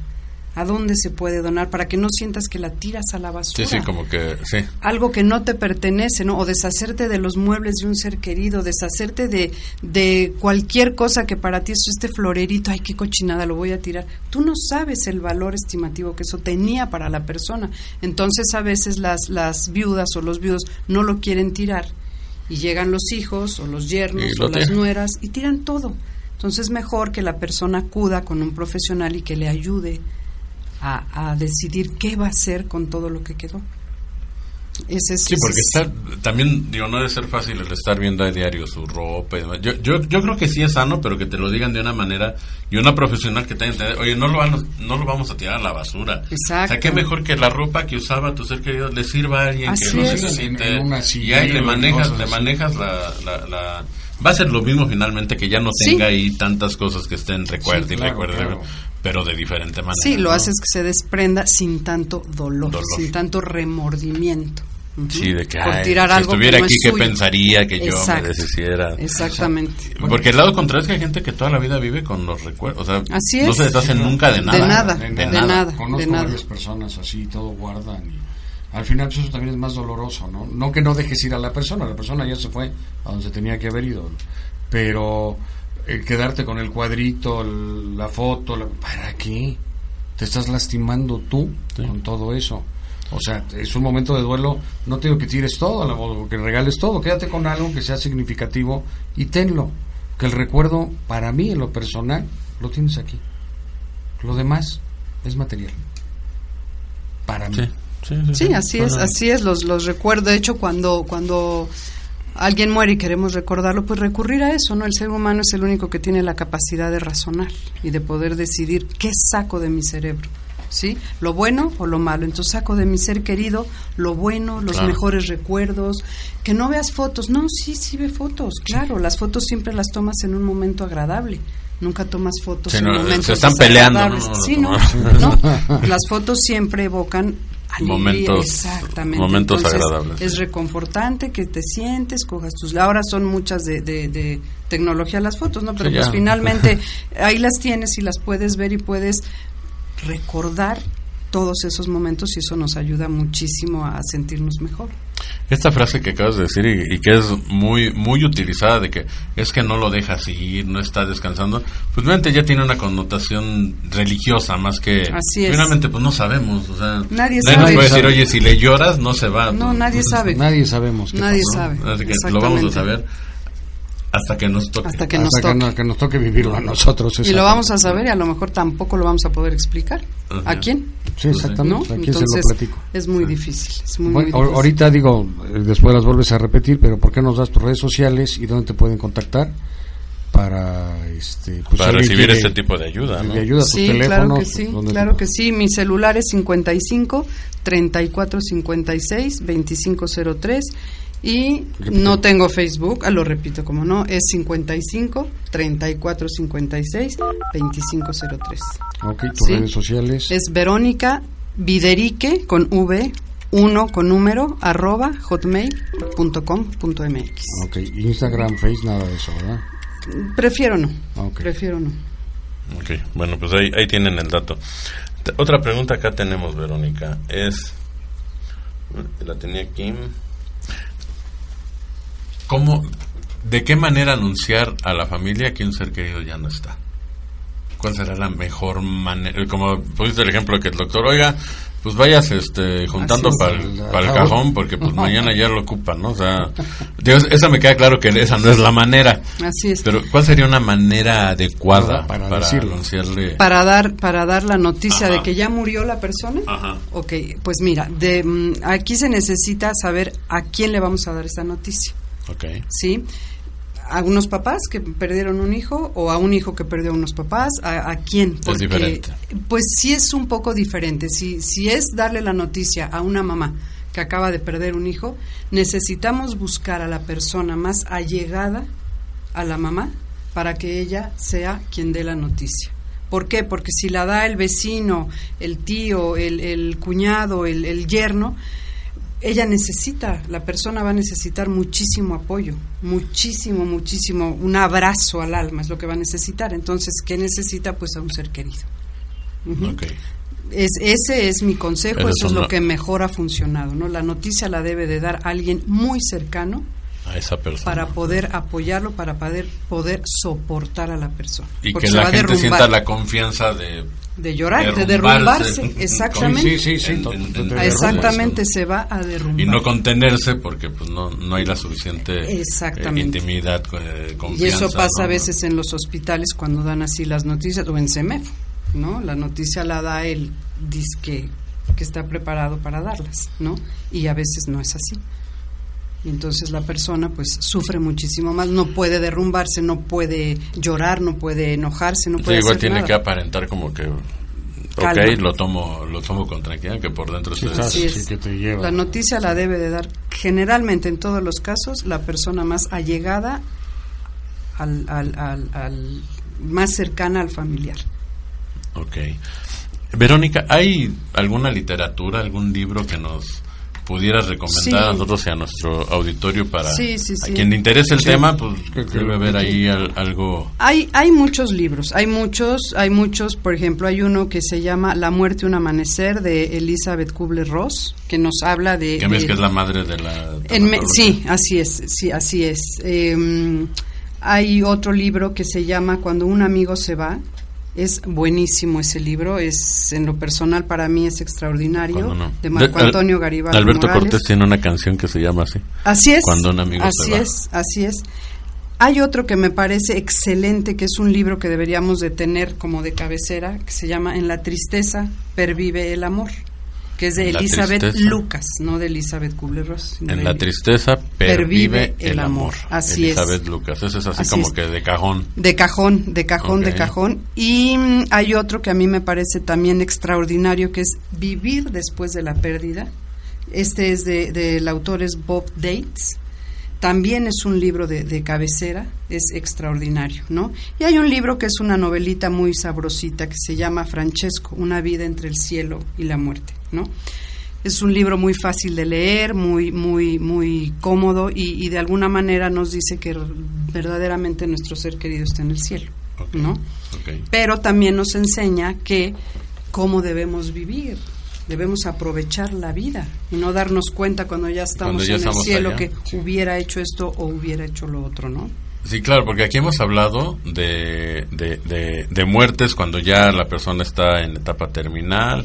a dónde se puede donar, para que no sientas que la tiras a la basura Sí, sí, como que, sí. algo que no te pertenece, ¿no? O deshacerte de los muebles de un ser querido, deshacerte de, de cualquier cosa que para ti es este florerito, ay, qué cochinada, lo voy a tirar. Tú no sabes el valor estimativo que eso tenía para la persona. Entonces, a veces las, las viudas o los viudos no lo quieren tirar y llegan los hijos o los yernos o las nueras y tiran todo. Entonces, es mejor que la persona acuda con un profesional y que le ayude a, a decidir qué va a hacer con todo lo que quedó. Ese es, Sí, ese porque es- está, también, digo, no debe ser fácil el estar viendo a diario su ropa y demás. Yo, yo, yo creo que sí es sano, pero que te lo digan de una manera y una profesional que tenga entender, oye, no lo, van, no lo vamos a tirar a la basura. Exacto. O sea, qué mejor que la ropa que usaba tu ser querido le sirva a alguien Así que lo es. en una y ahí le manejas, le manejas la, la, la- Va a ser lo mismo finalmente que ya no Sí. tenga ahí tantas cosas que estén recuerda Sí, y claro. Pero de diferente manera. Sí, lo ¿no? haces que se desprenda sin tanto dolor, Dolor. sin tanto remordimiento. Sí, de que Por ay, tirar si algo estuviera que no aquí, es ¿qué suyo. pensaría que yo Exacto. me deshiciera? Exactamente. Porque el lado contrario es que hay gente que toda la vida vive con los recuerdos. O sea, Así no es. se deshacen nunca de De nada. nada, de de nada. nada, Conozco de nada. varias personas así, todo guardan y al final pues, eso también es más doloroso, ¿no? No que no dejes ir a la persona, la persona ya se fue a donde se tenía que haber ido, pero eh, quedarte con el cuadrito, el- la foto, la- ¿para qué? Te estás lastimando tú con todo eso. O sea, es un momento de duelo, no te digo que tires todo, la- o que regales todo, quédate con algo que sea significativo y tenlo. Que el recuerdo, para mí, en lo personal, lo tienes aquí. Lo demás es material. Para mí. Sí, sí, sí, Sí, sí. así es, así es, los, los recuerdo. De hecho, cuando, cuando alguien muere y queremos recordarlo, pues recurrir a eso, ¿no? El ser humano es el único que tiene la capacidad de razonar y de poder decidir qué saco de mi cerebro. ¿Sí? Lo bueno o lo malo. Entonces saco de mi ser querido lo bueno, los Claro. mejores recuerdos. Que no veas fotos. No, sí, sí ve fotos. Claro, las fotos siempre las tomas en un momento agradable. Nunca tomas fotos Sí, en no, momentos se están peleando, ¿no? desagradables. No, Sí, no. Las fotos siempre evocan alegría, Momentos- exactamente. momentos Entonces, agradables. Es reconfortante que te sientes, cojas tus... Ahora son muchas de, de, de tecnología las fotos, ¿no? Pero Sí, pues ya. finalmente ahí las tienes y las puedes ver y puedes recordar todos esos momentos y eso nos ayuda muchísimo a sentirnos mejor. Esta frase que acabas de decir y, y que es muy muy utilizada de que es que no lo dejas ir, no está descansando, pues realmente ya tiene una connotación religiosa más que... Así es. Finalmente pues no sabemos, o sea... Nadie nos sabe. puede decir, oye, si le lloras no se va. No, Pues, nadie sabe. Nadie sabemos. qué Nadie pasó. sabe. Así que lo vamos a saber hasta que nos toque. Hasta que nos Hasta que, toque. no- que nos toque vivirlo a nosotros. Y lo vamos a saber y a lo mejor tampoco lo vamos a poder explicar. Ajá. ¿A quién? Sí, ¿No? exactamente. Aquí se Entonces, lo platico. es muy difícil. Es muy, Bueno, muy difícil. ahorita digo, eh, después las vuelves a repetir, pero ¿por qué nos das tus redes sociales y dónde te pueden contactar para este pues, Para recibir quiere este tipo de ayuda, ¿no? de ayuda, Sí, claro que sí, ¿dónde claro que sí. Mi celular es 55 34 56 2503 y no tengo Facebook, ah, lo repito como no, es 55 34 56 2503. Ok, tus Sí. redes sociales. Es Verónica Viderique con V 1 con número arroba hotmail.com.mx. Ok, Instagram, Face, nada de eso, ¿verdad? Prefiero no. Ok. Prefiero no. Ok, bueno, pues ahí, ahí tienen el dato. Otra pregunta acá tenemos, Verónica, es, la tenía aquí, ¿cómo, de qué manera anunciar a la familia que un ser querido ya no está? ¿Cuál será la mejor manera? Como pusiste el ejemplo que el doctor, oiga, pues vayas este, juntando Así es. para El el, cajón. porque pues mañana ya lo ocupan, ¿no? O sea, digo, esa me queda claro que esa no es la manera. Así es. Pero ¿cuál sería una manera adecuada Para- para, para decirlo. anunciarle? para dar para dar la noticia Ajá. de que ya murió la persona. Ajá. Ok, pues mira, de, mm, aquí se necesita saber a quién le vamos a dar esa noticia, Ok. ¿sí? A unos papás que perdieron un hijo o a un hijo que perdió a unos papás, ¿a, a quién? diferente. Pues sí es un poco diferente. Si, si es darle la noticia a una mamá que acaba de perder un hijo, necesitamos buscar a la persona más allegada a la mamá para que ella sea quien dé la noticia. ¿Por qué? Porque si la da el vecino, el tío, el, el cuñado, el, el yerno, ella necesita, la persona va a necesitar muchísimo apoyo, muchísimo, muchísimo, un abrazo al alma es lo que va a necesitar. Entonces, ¿qué necesita? Pues a un ser querido. Es, ese es mi consejo, Pero eso eso es lo no- que mejor ha funcionado, ¿no? La noticia la debe de dar alguien muy cercano A esa persona. para poder apoyarlo, para poder, poder soportar a la persona. y Porque que la gente sienta la confianza de de llorar, de derrumbarse. exactamente. Sí, sí, sí, Exactamente, se va a derrumbar. y no contenerse porque pues no no hay la suficiente eh, Exactamente. intimidad eh, Y eso pasa ¿no? a veces en los hospitales cuando dan así las noticias, o en CEMEF, ¿no? La noticia la da el disque que está preparado para darlas, ¿no? Y a veces no es así. Y entonces la persona pues sufre muchísimo más, no puede derrumbarse, no puede llorar, no puede enojarse, no Sí, puede igual hacer tiene nada. que aparentar como que Calma. ok lo tomo lo tomo con tranquilidad que por dentro Sí, se- estás- Así es. sí, que te lleva. La noticia la debe de dar generalmente en todos los casos la persona más allegada al, al, al, al- más cercana al familiar. Ok. Verónica, ¿hay alguna literatura, algún libro que nos pudieras recomendar Sí. a nosotros y a nuestro auditorio para Sí, sí, sí. a quien le interese el Sí. tema, pues Que- que- debe haber ahí al- algo Hay, hay muchos libros, hay muchos, hay muchos, por ejemplo, hay uno que se llama La muerte un amanecer de Elizabeth Kubler-Ross, que nos habla de... que ves de- que es la madre de la en me- tanatología. sí, así es, sí, así es. Eh, hay otro libro que se llama Cuando un amigo se va. Es buenísimo ese libro, es en lo personal para mí es extraordinario, no. de Marco Al- Antonio Garibaldi Alberto Morales. Cortés tiene una canción que se llama así. Así es. Cuando un amigo así es, así es. Hay otro que me parece excelente, que es un libro que deberíamos de tener como de cabecera, que se llama En la tristeza pervive el amor, que es de En Elizabeth. Lucas, no de Elizabeth Kubler-Ross. En la tristeza pervive el amor. Así es. Elizabeth Lucas. Ese es así, Así como es. que de cajón. De cajón, de cajón, de cajón. Y mm, hay otro que a mí me parece también extraordinario, que es Vivir después de la pérdida. Este es de, del autor es Bob Dates. También es un libro de, de cabecera, es extraordinario, ¿no? Y hay un libro que es una novelita muy sabrosita que se llama Francesco, Una vida entre el cielo y la muerte, ¿no? Es un libro muy fácil de leer, muy, muy, muy cómodo y, y de alguna manera nos dice que verdaderamente nuestro ser querido está en el cielo. ¿no? Pero también nos enseña que cómo debemos vivir, Debemos aprovechar la vida y no darnos cuenta cuando ya estamos Cuando ya en estamos el cielo allá, que sí. hubiera hecho esto o hubiera hecho lo otro, ¿no? Sí, claro, porque aquí hemos hablado de, de, de, de muertes cuando ya la persona está en etapa terminal,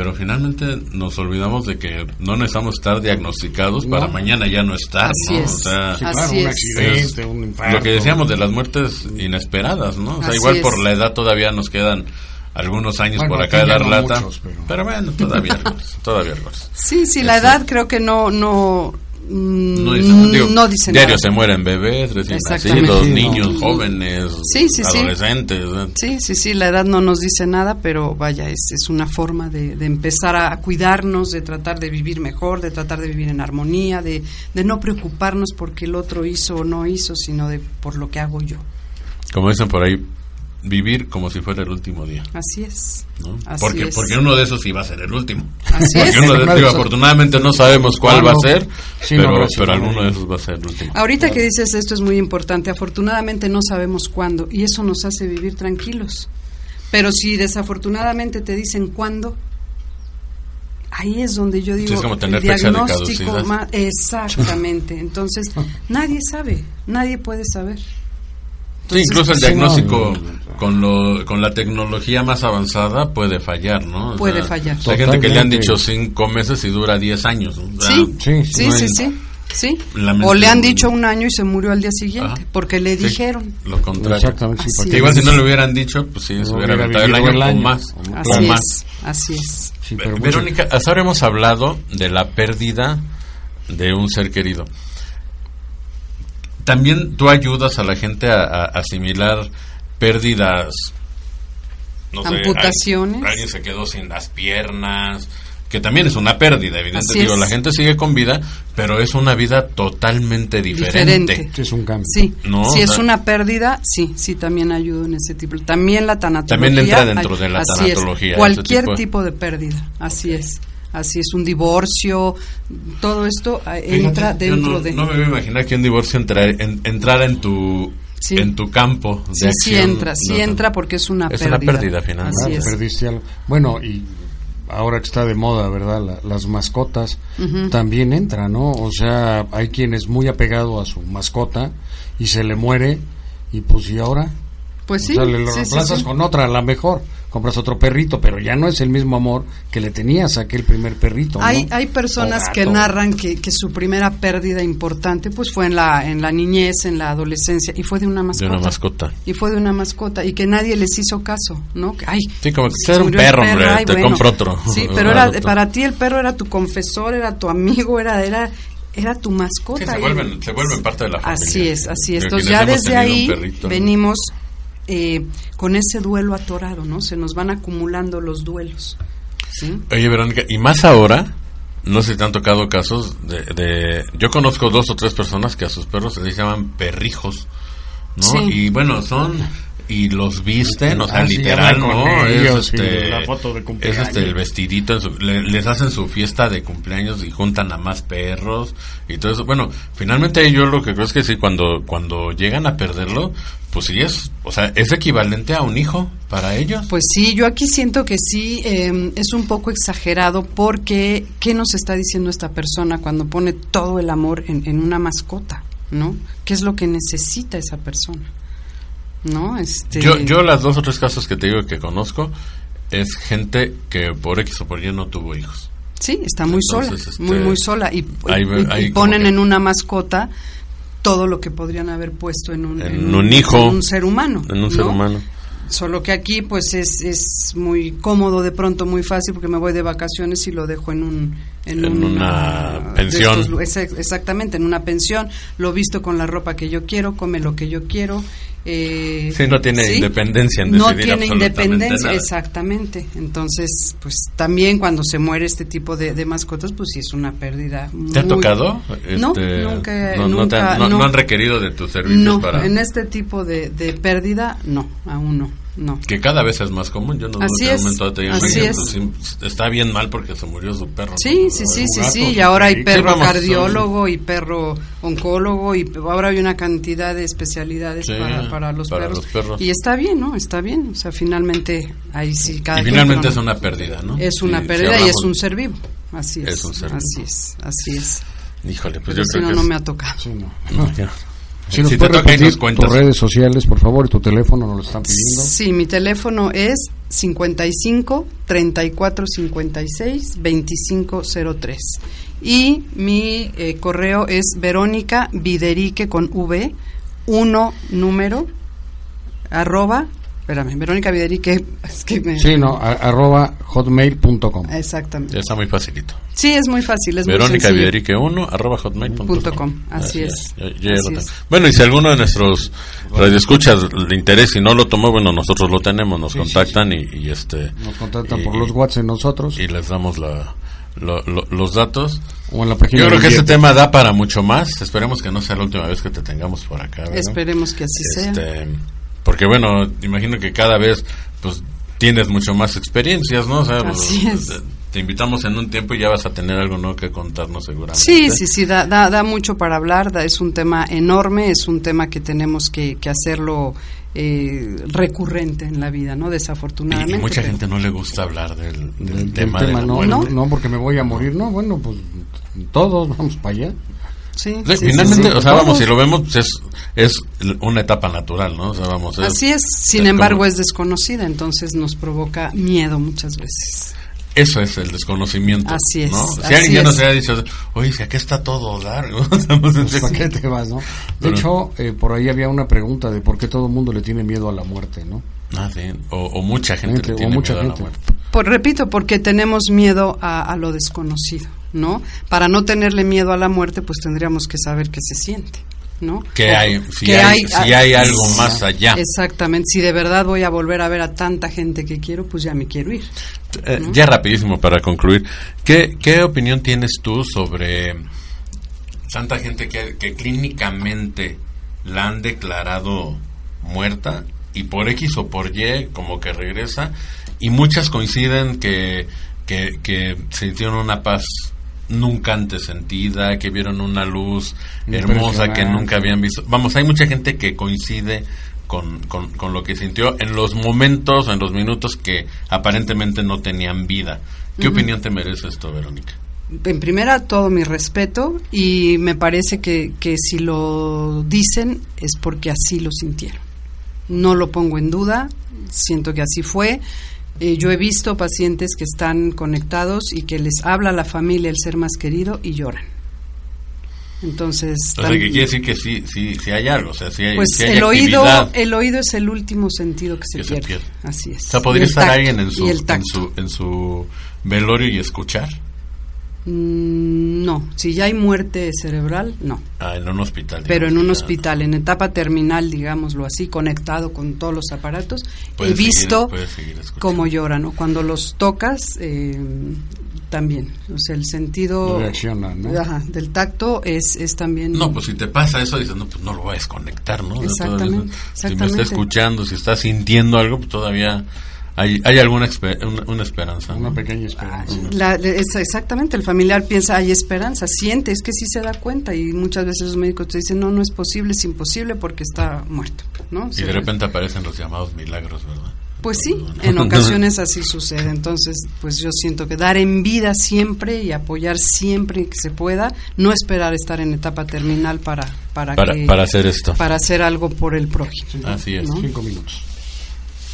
pero finalmente nos olvidamos de que no necesitamos estar diagnosticados para mañana ya no estar, Así ¿no? es. O sea, Sí, Así claro, un es. accidente, un infarto. lo que decíamos de las muertes inesperadas, ¿no? O sea, Así igual es. por la edad todavía nos quedan algunos años Bueno, por acá de dar no lata. muchos, pero- pero... bueno, todavía algunos, todavía algunos. Sí, sí, la Este- edad creo que no no No dice, digo, no dice diario nada. se mueren bebés, recién nacidos, Sí, no. niños, jóvenes, Sí, sí, sí. adolescentes. Sí, sí, sí, la edad no nos dice nada, pero vaya, es, es una forma de, de empezar a cuidarnos, de tratar de vivir mejor, de tratar de vivir en armonía, de, de no preocuparnos porque el otro hizo o no hizo, sino de por lo que hago yo. Como dicen por ahí, vivir como si fuera el último día. Así es. ¿no? Así porque, es. porque uno de esos iba a ser el último. Así porque es. uno de, digo, afortunadamente no sabemos cuál va a ser, Sí, no, pero, pero alguno de esos va a ser el último. Ahorita que dices esto es muy importante. Afortunadamente no sabemos cuándo y eso nos hace vivir tranquilos. Pero si desafortunadamente te dicen cuándo, ahí es donde yo digo Sí, es como tener el fecha de diagnóstico ma- exactamente. Entonces nadie sabe, nadie puede saber. Sí, incluso el diagnóstico no. con lo, con la tecnología más avanzada puede fallar, ¿no? O Puede fallar. Hay gente que le han dicho cinco meses y dura diez años. sea, Sí, sí, sí, no sí, hay- sí, sí. La mente- O le han dicho un año y se murió al día siguiente Ajá. porque le Sí, dijeron. Lo contrario. Exactamente, sí, Así porque- Que igual si no le hubieran dicho, pues sí, se No hubiera hubiera aventado el vivido año, el o año. más. O o Así más. es, así es. Sí, pero mucho- Verónica, hasta ahora hemos hablado de la pérdida de un ser querido. También tú ayudas a la gente a, a asimilar pérdidas. No sé, Amputaciones. alguien, alguien se quedó sin las piernas, que también es una pérdida, evidentemente. Digo, es. la gente sigue con vida, pero es una vida totalmente diferente. Diferente. Sí, es un cambio. Sí, No, si o es sea- una pérdida, sí, sí, también ayudo en ese tipo. También la tanatología. También entra dentro de la es. tanatología, ese Cualquier tipo tipo de- de... pérdida, así es. Así es, un divorcio, todo esto Fíjate, entra yo dentro no, de... no me voy a imaginar que un divorcio entra- en- entrara en tu Sí. en tu campo de sí, sí acción. entra, sí No, entra porque es una Es pérdida. una pérdida, finalmente. Así Ah, es. perdiste algo. Bueno, y ahora que está de moda, ¿verdad? La- las mascotas Ujú. también entran, ¿no? O sea, hay quien es muy apegado a su mascota y se le muere y pues ¿y ahora? Pues sí, o sea, le lo sí, sí, reemplazas sí. con otra, a la mejor. Compras otro perrito, pero ya no es el mismo amor que le tenías a aquel primer perrito, ¿no? Hay, hay personas que narran que, que su primera pérdida importante pues fue en la, en la niñez, en la adolescencia, y fue de una De mascota. una mascota. Y fue de una mascota, y que nadie les hizo caso, ¿no? Que, ay, Sí, como que se era un perro, hombre, ay, te compro otro. Sí, pero era, para ti el perro era tu confesor, era tu amigo, era, era, era tu mascota. Sí, se vuelven, se vuelven parte de la familia. Así es, así es. De Entonces ya desde ahí venimos eh, con ese duelo atorado, ¿no? Se nos van acumulando los duelos. ¿sí? Oye, Verónica, y más ahora, no sé si te han tocado casos de, de- Yo conozco dos o tres personas que a sus perros se les llaman perrijos, ¿no? Sí. Y bueno, son... Y los visten, o sea, Ah, literal, ¿no? Es este, y la foto de es este el vestidito, en su- le- les hacen su fiesta de cumpleaños y juntan a más perros y todo eso. Bueno, finalmente yo lo que creo es que sí, cuando, cuando llegan a perderlo, pues sí es, o sea, es equivalente a un hijo para ellos. Pues sí, yo aquí siento que sí eh, es un poco exagerado porque ¿qué nos está diciendo esta persona cuando pone todo el amor en, en una mascota? ¿No? ¿Qué es lo que necesita esa persona? ¿No? Este, Yo, yo las dos o tres casos que te digo que conozco es gente que por X o por Y no tuvo hijos. Sí, está muy Entonces, sola, este, muy, muy sola. Y, hay- y- hay ponen en una mascota todo lo que podrían haber puesto en un, En un hijo, en un ser humano. En un ser ¿no? humano. Solo que aquí pues es, es muy cómodo de pronto, muy fácil porque me voy de vacaciones y lo dejo en un En una pensión. estos exactamente, en una pensión. Lo visto con la ropa que yo quiero, come lo que yo quiero. Eh, Sí, no tiene ¿sí? independencia en No decidir tiene absolutamente independencia, nada. exactamente. Entonces, pues también cuando se muere este tipo de, de mascotas, pues sí es una pérdida. ¿Te ha muy- tocado? No, Este, nunca, no, no te han- nunca, no- no. no han requerido de tus servicios No, para... en este tipo de, de pérdida, no, aún no. No. Que cada vez es más común. Yo no dudo Así que en es, un momento digan, así "Oye, es. pues, sí, está bien mal porque se murió su perro. Sí, ¿no? sí, sí, sí, gato, sí, y ahora hay perro cardiólogo y perro oncólogo y ahora hay una cantidad de especialidades Sí, para, para, los, para perros. los perros. Y está bien, ¿no? Está bien. O sea, finalmente ahí sí cada Y finalmente es una pérdida, ¿no? Es una Sí, si pérdida y es un ser vivo. Así es. Es un ser vivo. Así es, así es. Híjole, pues Pero yo si creo no, que no es- me ha tocado. Sí, no. No, ya. Si nos Si puedes repetir cuentas. tus redes sociales, por favor, y tu teléfono nos lo están pidiendo. Sí, mi teléfono es 55 34 56 25 03. Y mi eh, correo es Verónica Viderique con V, uno número, arroba, espérame, Verónica Viderique, es que me... Sí, no, a- arroba hotmail.com. Exactamente. Ya está muy facilito. Sí, es muy fácil, es Verónica muy sencillo. Viderique 1 arroba hotmail.com. Punto com, así es. Ya- ya Así es. Bueno, y si alguno de nuestros radioescuchas le interesa y no lo tomó, bueno, nosotros lo tenemos, nos Sí, contactan Y, y este Nos contactan y- por los WhatsApp nosotros y les damos la, lo- lo- los datos. o en la página Yo creo que este tema da para mucho más. Esperemos que no sea la última vez que te tengamos por acá. ¿verdad? Esperemos que así sea. Porque bueno, imagino que cada vez pues tienes mucho más experiencias, ¿no? O sea, Así pues, es. te, invitamos en un tiempo y ya vas a tener algo nuevo que contarnos seguramente. Sí, sí, sí, da, da, da mucho para hablar, da- es un tema enorme, es un tema que tenemos que, que hacerlo eh, recurrente en la vida, ¿no? Y, Desafortunadamente. y mucha pero- gente no le gusta hablar del, del Del- del tema, de la no, muerte. no, no, porque me voy a morir. No, bueno, pues todos vamos para allá. Sí, Sí, sí, finalmente, sí, sí. o sea, vamos, si lo vemos, pues, es, es una etapa natural, ¿no? O sea, vamos, es- Así es, sin es embargo como- es desconocida, entonces nos provoca miedo muchas veces. Eso es el desconocimiento. Así es, ¿no? Si así alguien ya es. nos hubiera dicho, oye, si acá está todo largo. Pues, ¿Para qué te vas, no? De Pero- hecho, eh, por ahí había una pregunta de por qué todo el mundo le tiene miedo a la muerte, ¿no? Ah, sí. o, o mucha gente Gente, le o tiene mucha miedo a la gente. muerte. Por, repito, porque tenemos miedo a, a lo desconocido, ¿no? Para no tenerle miedo a la muerte, pues tendríamos que saber qué se siente, ¿no? Que hay, si que hay, si hay algo sí, más allá. Exactamente, si de verdad voy a volver a ver a tanta gente que quiero, pues ya me quiero ir. Eh, Ya rapidísimo para concluir, ¿qué, qué opinión tienes tú sobre tanta gente que, que clínicamente la han declarado muerta y por X o por Y como que regresa y muchas coinciden que, que, que sintieron una paz nunca antes sentida, que vieron una luz hermosa que nunca habían visto. Vamos, hay mucha gente que coincide con, con, con lo que sintió en los momentos en los minutos que aparentemente no tenían vida. ¿Qué opinión te merece esto, Verónica? En primera, todo mi respeto y me parece que, que si lo dicen es porque así lo sintieron. No lo pongo en duda, siento que así fue. Eh, yo he visto pacientes que están conectados y que les habla la familia, el ser más querido, y lloran. Entonces, O sea, que quiere decir que sí, sí, sí hay algo, o sea, sí hay, pues sí hay el oído, el oído es el último sentido que se, Que se pierde. pierde. Así es. O sea, podría estar tacto, alguien en su, en su, en su velorio y escuchar. Mm, no, si ya hay muerte cerebral, no. Ah, en un hospital. Pero en un hospital, en etapa terminal, digámoslo así, conectado con todos los aparatos, Puedes he seguir- visto cómo lloran, o cuando los tocas, eh, también. O sea, el sentido Reaccionan, ¿no? Ajá, del tacto es, es también... No, pues si te pasa eso, dices, no, pues no lo voy a desconectar, ¿no? Exactamente, todavía- Si me está exactamente. escuchando, si está sintiendo algo, pues todavía hay, hay alguna una, una esperanza. Una ¿no? pequeña esperanza. La- es exactamente, el familiar piensa, hay esperanza, siente, es que sí se da cuenta y muchas veces los médicos te dicen, no, no es posible, es imposible porque está muerto, ¿no? Y Se- de repente aparecen los llamados milagros, ¿verdad? Pues sí, en ocasiones así sucede. Entonces, pues yo siento que dar en vida siempre y apoyar siempre que se pueda, no esperar estar en etapa terminal para para Para, que- para hacer esto. para hacer algo por el prójimo. Así es. ¿no? Cinco minutos.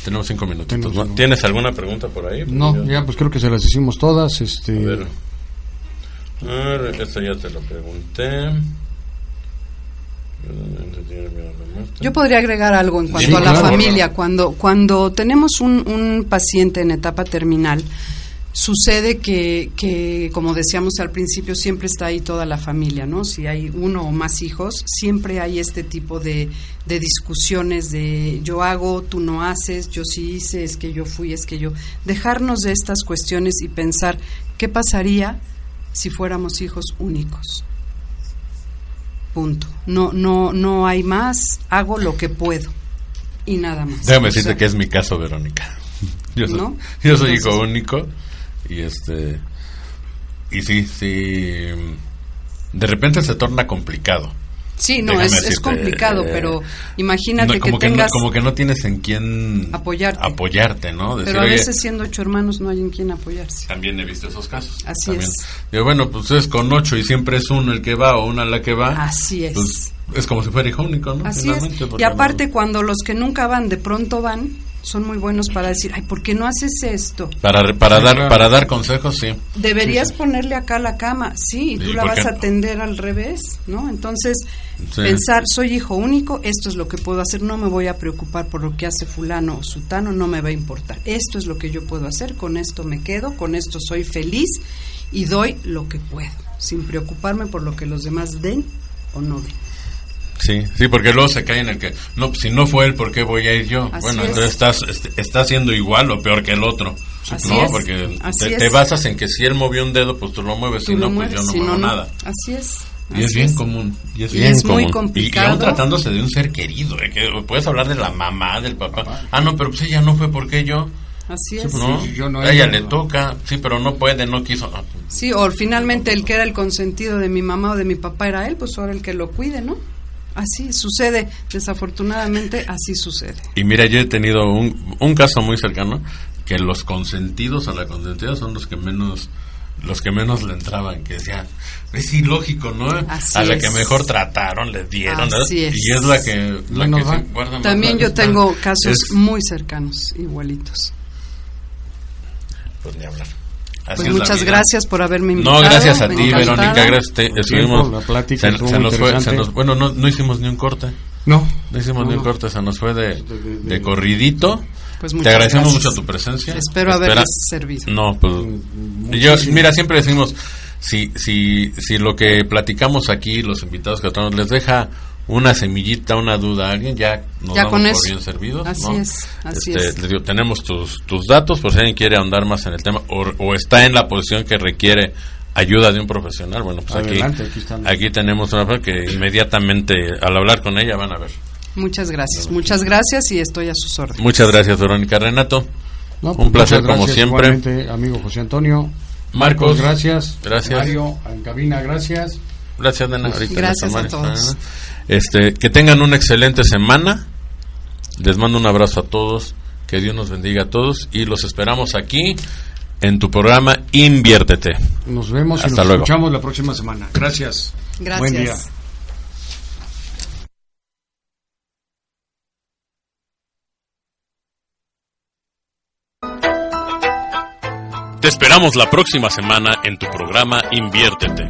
Tenemos cinco minutos. Tenemos cinco. ¿Tienes alguna pregunta por ahí? No, ya pues creo que se las hicimos todas. Este, A ver. A ver, esta ya te lo pregunté. Yo podría agregar algo en cuanto Sí, a la claro. familia. Cuando, cuando tenemos un, un paciente en etapa terminal, sucede que, que, como decíamos al principio, siempre está ahí toda la familia, ¿no? Si hay uno o más hijos, siempre hay este tipo de, de discusiones de yo hago, tú no haces, yo sí hice, es que yo fui, es que yo. Dejarnos de estas cuestiones y pensar qué pasaría si fuéramos hijos únicos. Punto. No, no, no hay más. Hago lo que puedo. y nada más. Déjame O decirte sea, que es mi caso, Verónica. Yo soy, ¿No? yo soy Entonces- hijo único y este y sí, sí de repente se torna complicado. Sí, no, es, es complicado, eh, pero imagínate No, como que que, tengas... no, como que no tienes en quién Apoyarte. apoyarte, ¿no? Decir, pero a "Oye, veces siendo ocho hermanos no hay en quien apoyarse. también he visto esos casos. Así también. es. Digo, bueno, pues es con ocho y siempre es uno el que va o una la que va. Así es. Pues es como si fuera hijo único, ¿no? Así es. Finalmente, Y aparte no- cuando los que nunca van de pronto van, son muy buenos para decir, ay, ¿por qué no haces esto? para, para, Sí, dar, claro. para dar consejos, sí. Deberías ponerle acá la cama, sí, y tú ¿Y la vas qué a atender al revés, ¿no? Entonces, Sí. pensar, soy hijo único, esto es lo que puedo hacer, no me voy a preocupar por lo que hace fulano o sutano, no me va a importar. Esto es lo que yo puedo hacer, con esto me quedo, con esto soy feliz y doy lo que puedo, sin preocuparme por lo que los demás den o no den. Sí, sí, porque luego se cae en el que, no, pues, si no fue él, ¿por qué voy a ir yo? Así bueno, es. entonces estás, este, estás haciendo igual o peor que el otro. Así ¿No? es, Porque así te, es. te basas en que si él movió un dedo, pues tú lo mueves, Tú si lo no, pues mueves, yo no si muevo no, no. nada. Así es. Y es bien común. Y es, Y bien es muy común. Y- Y, complicado. aún tratándose de un ser querido, ¿eh? que puedes hablar de la mamá, del papá. Ah, no, pero pues ella no fue porque yo. Así Sí, es. pues, ¿No? sí, yo no, a ella le toca, sí, pero no puede, no quiso. Pues, Sí, o finalmente el que era el consentido de mi mamá o de mi papá era él, pues ahora el que lo cuide, ¿no? Así sucede, desafortunadamente así sucede. Y mira, yo he tenido un, un caso muy cercano que los consentidos a la consentida son los que menos los que menos le entraban, que decían, es ilógico, ¿no? Así a la es. que mejor trataron, le dieron, ¿no? Así es. y es la que, la se guarda También yo tengo casos Es- muy cercanos, igualitos. pues ni hablar. Así Pues muchas gracias por haberme invitado. No, gracias a me ti. Verónica, gracias. Te, estuvimos, la plática se, se nos fue, se nos- bueno, no, no hicimos ni un corte. No. No hicimos No, ni un corte, se nos fue de, De- de- de corridito. Pues Te agradecemos gracias. mucho tu presencia. Espero Espera- haberles servido. No, pues yo, muchísimo. mira, siempre decimos, si, si, si lo que platicamos aquí, los invitados que tenemos, les deja una semillita, una duda a alguien, ya nos Ya damos por eso. bien servidos. Así ¿no? es, así Este, es. les digo, tenemos tus, tus datos, por si alguien quiere ahondar más en el tema, o, o está en la posición que requiere ayuda de un profesional. Bueno, pues Adelante, aquí, aquí tenemos una persona que inmediatamente, al hablar con ella, van a ver. Muchas gracias, muchas gracias y estoy a sus órdenes. Muchas gracias, Verónica Renato. No, Un placer, como siempre. amigo José Antonio. Marcos, gracias. gracias. Mario, en cabina, gracias. Gracias, Nena. Ahorita Gracias a todos. ¿no? Este, que tengan una excelente semana. Les mando un abrazo a todos. Que Dios nos bendiga a todos. Y los esperamos aquí en tu programa Inviértete. Nos vemos y Hasta nos luego. escuchamos la próxima semana. Gracias. Gracias. Buen día. Te esperamos la próxima semana en tu programa Inviértete.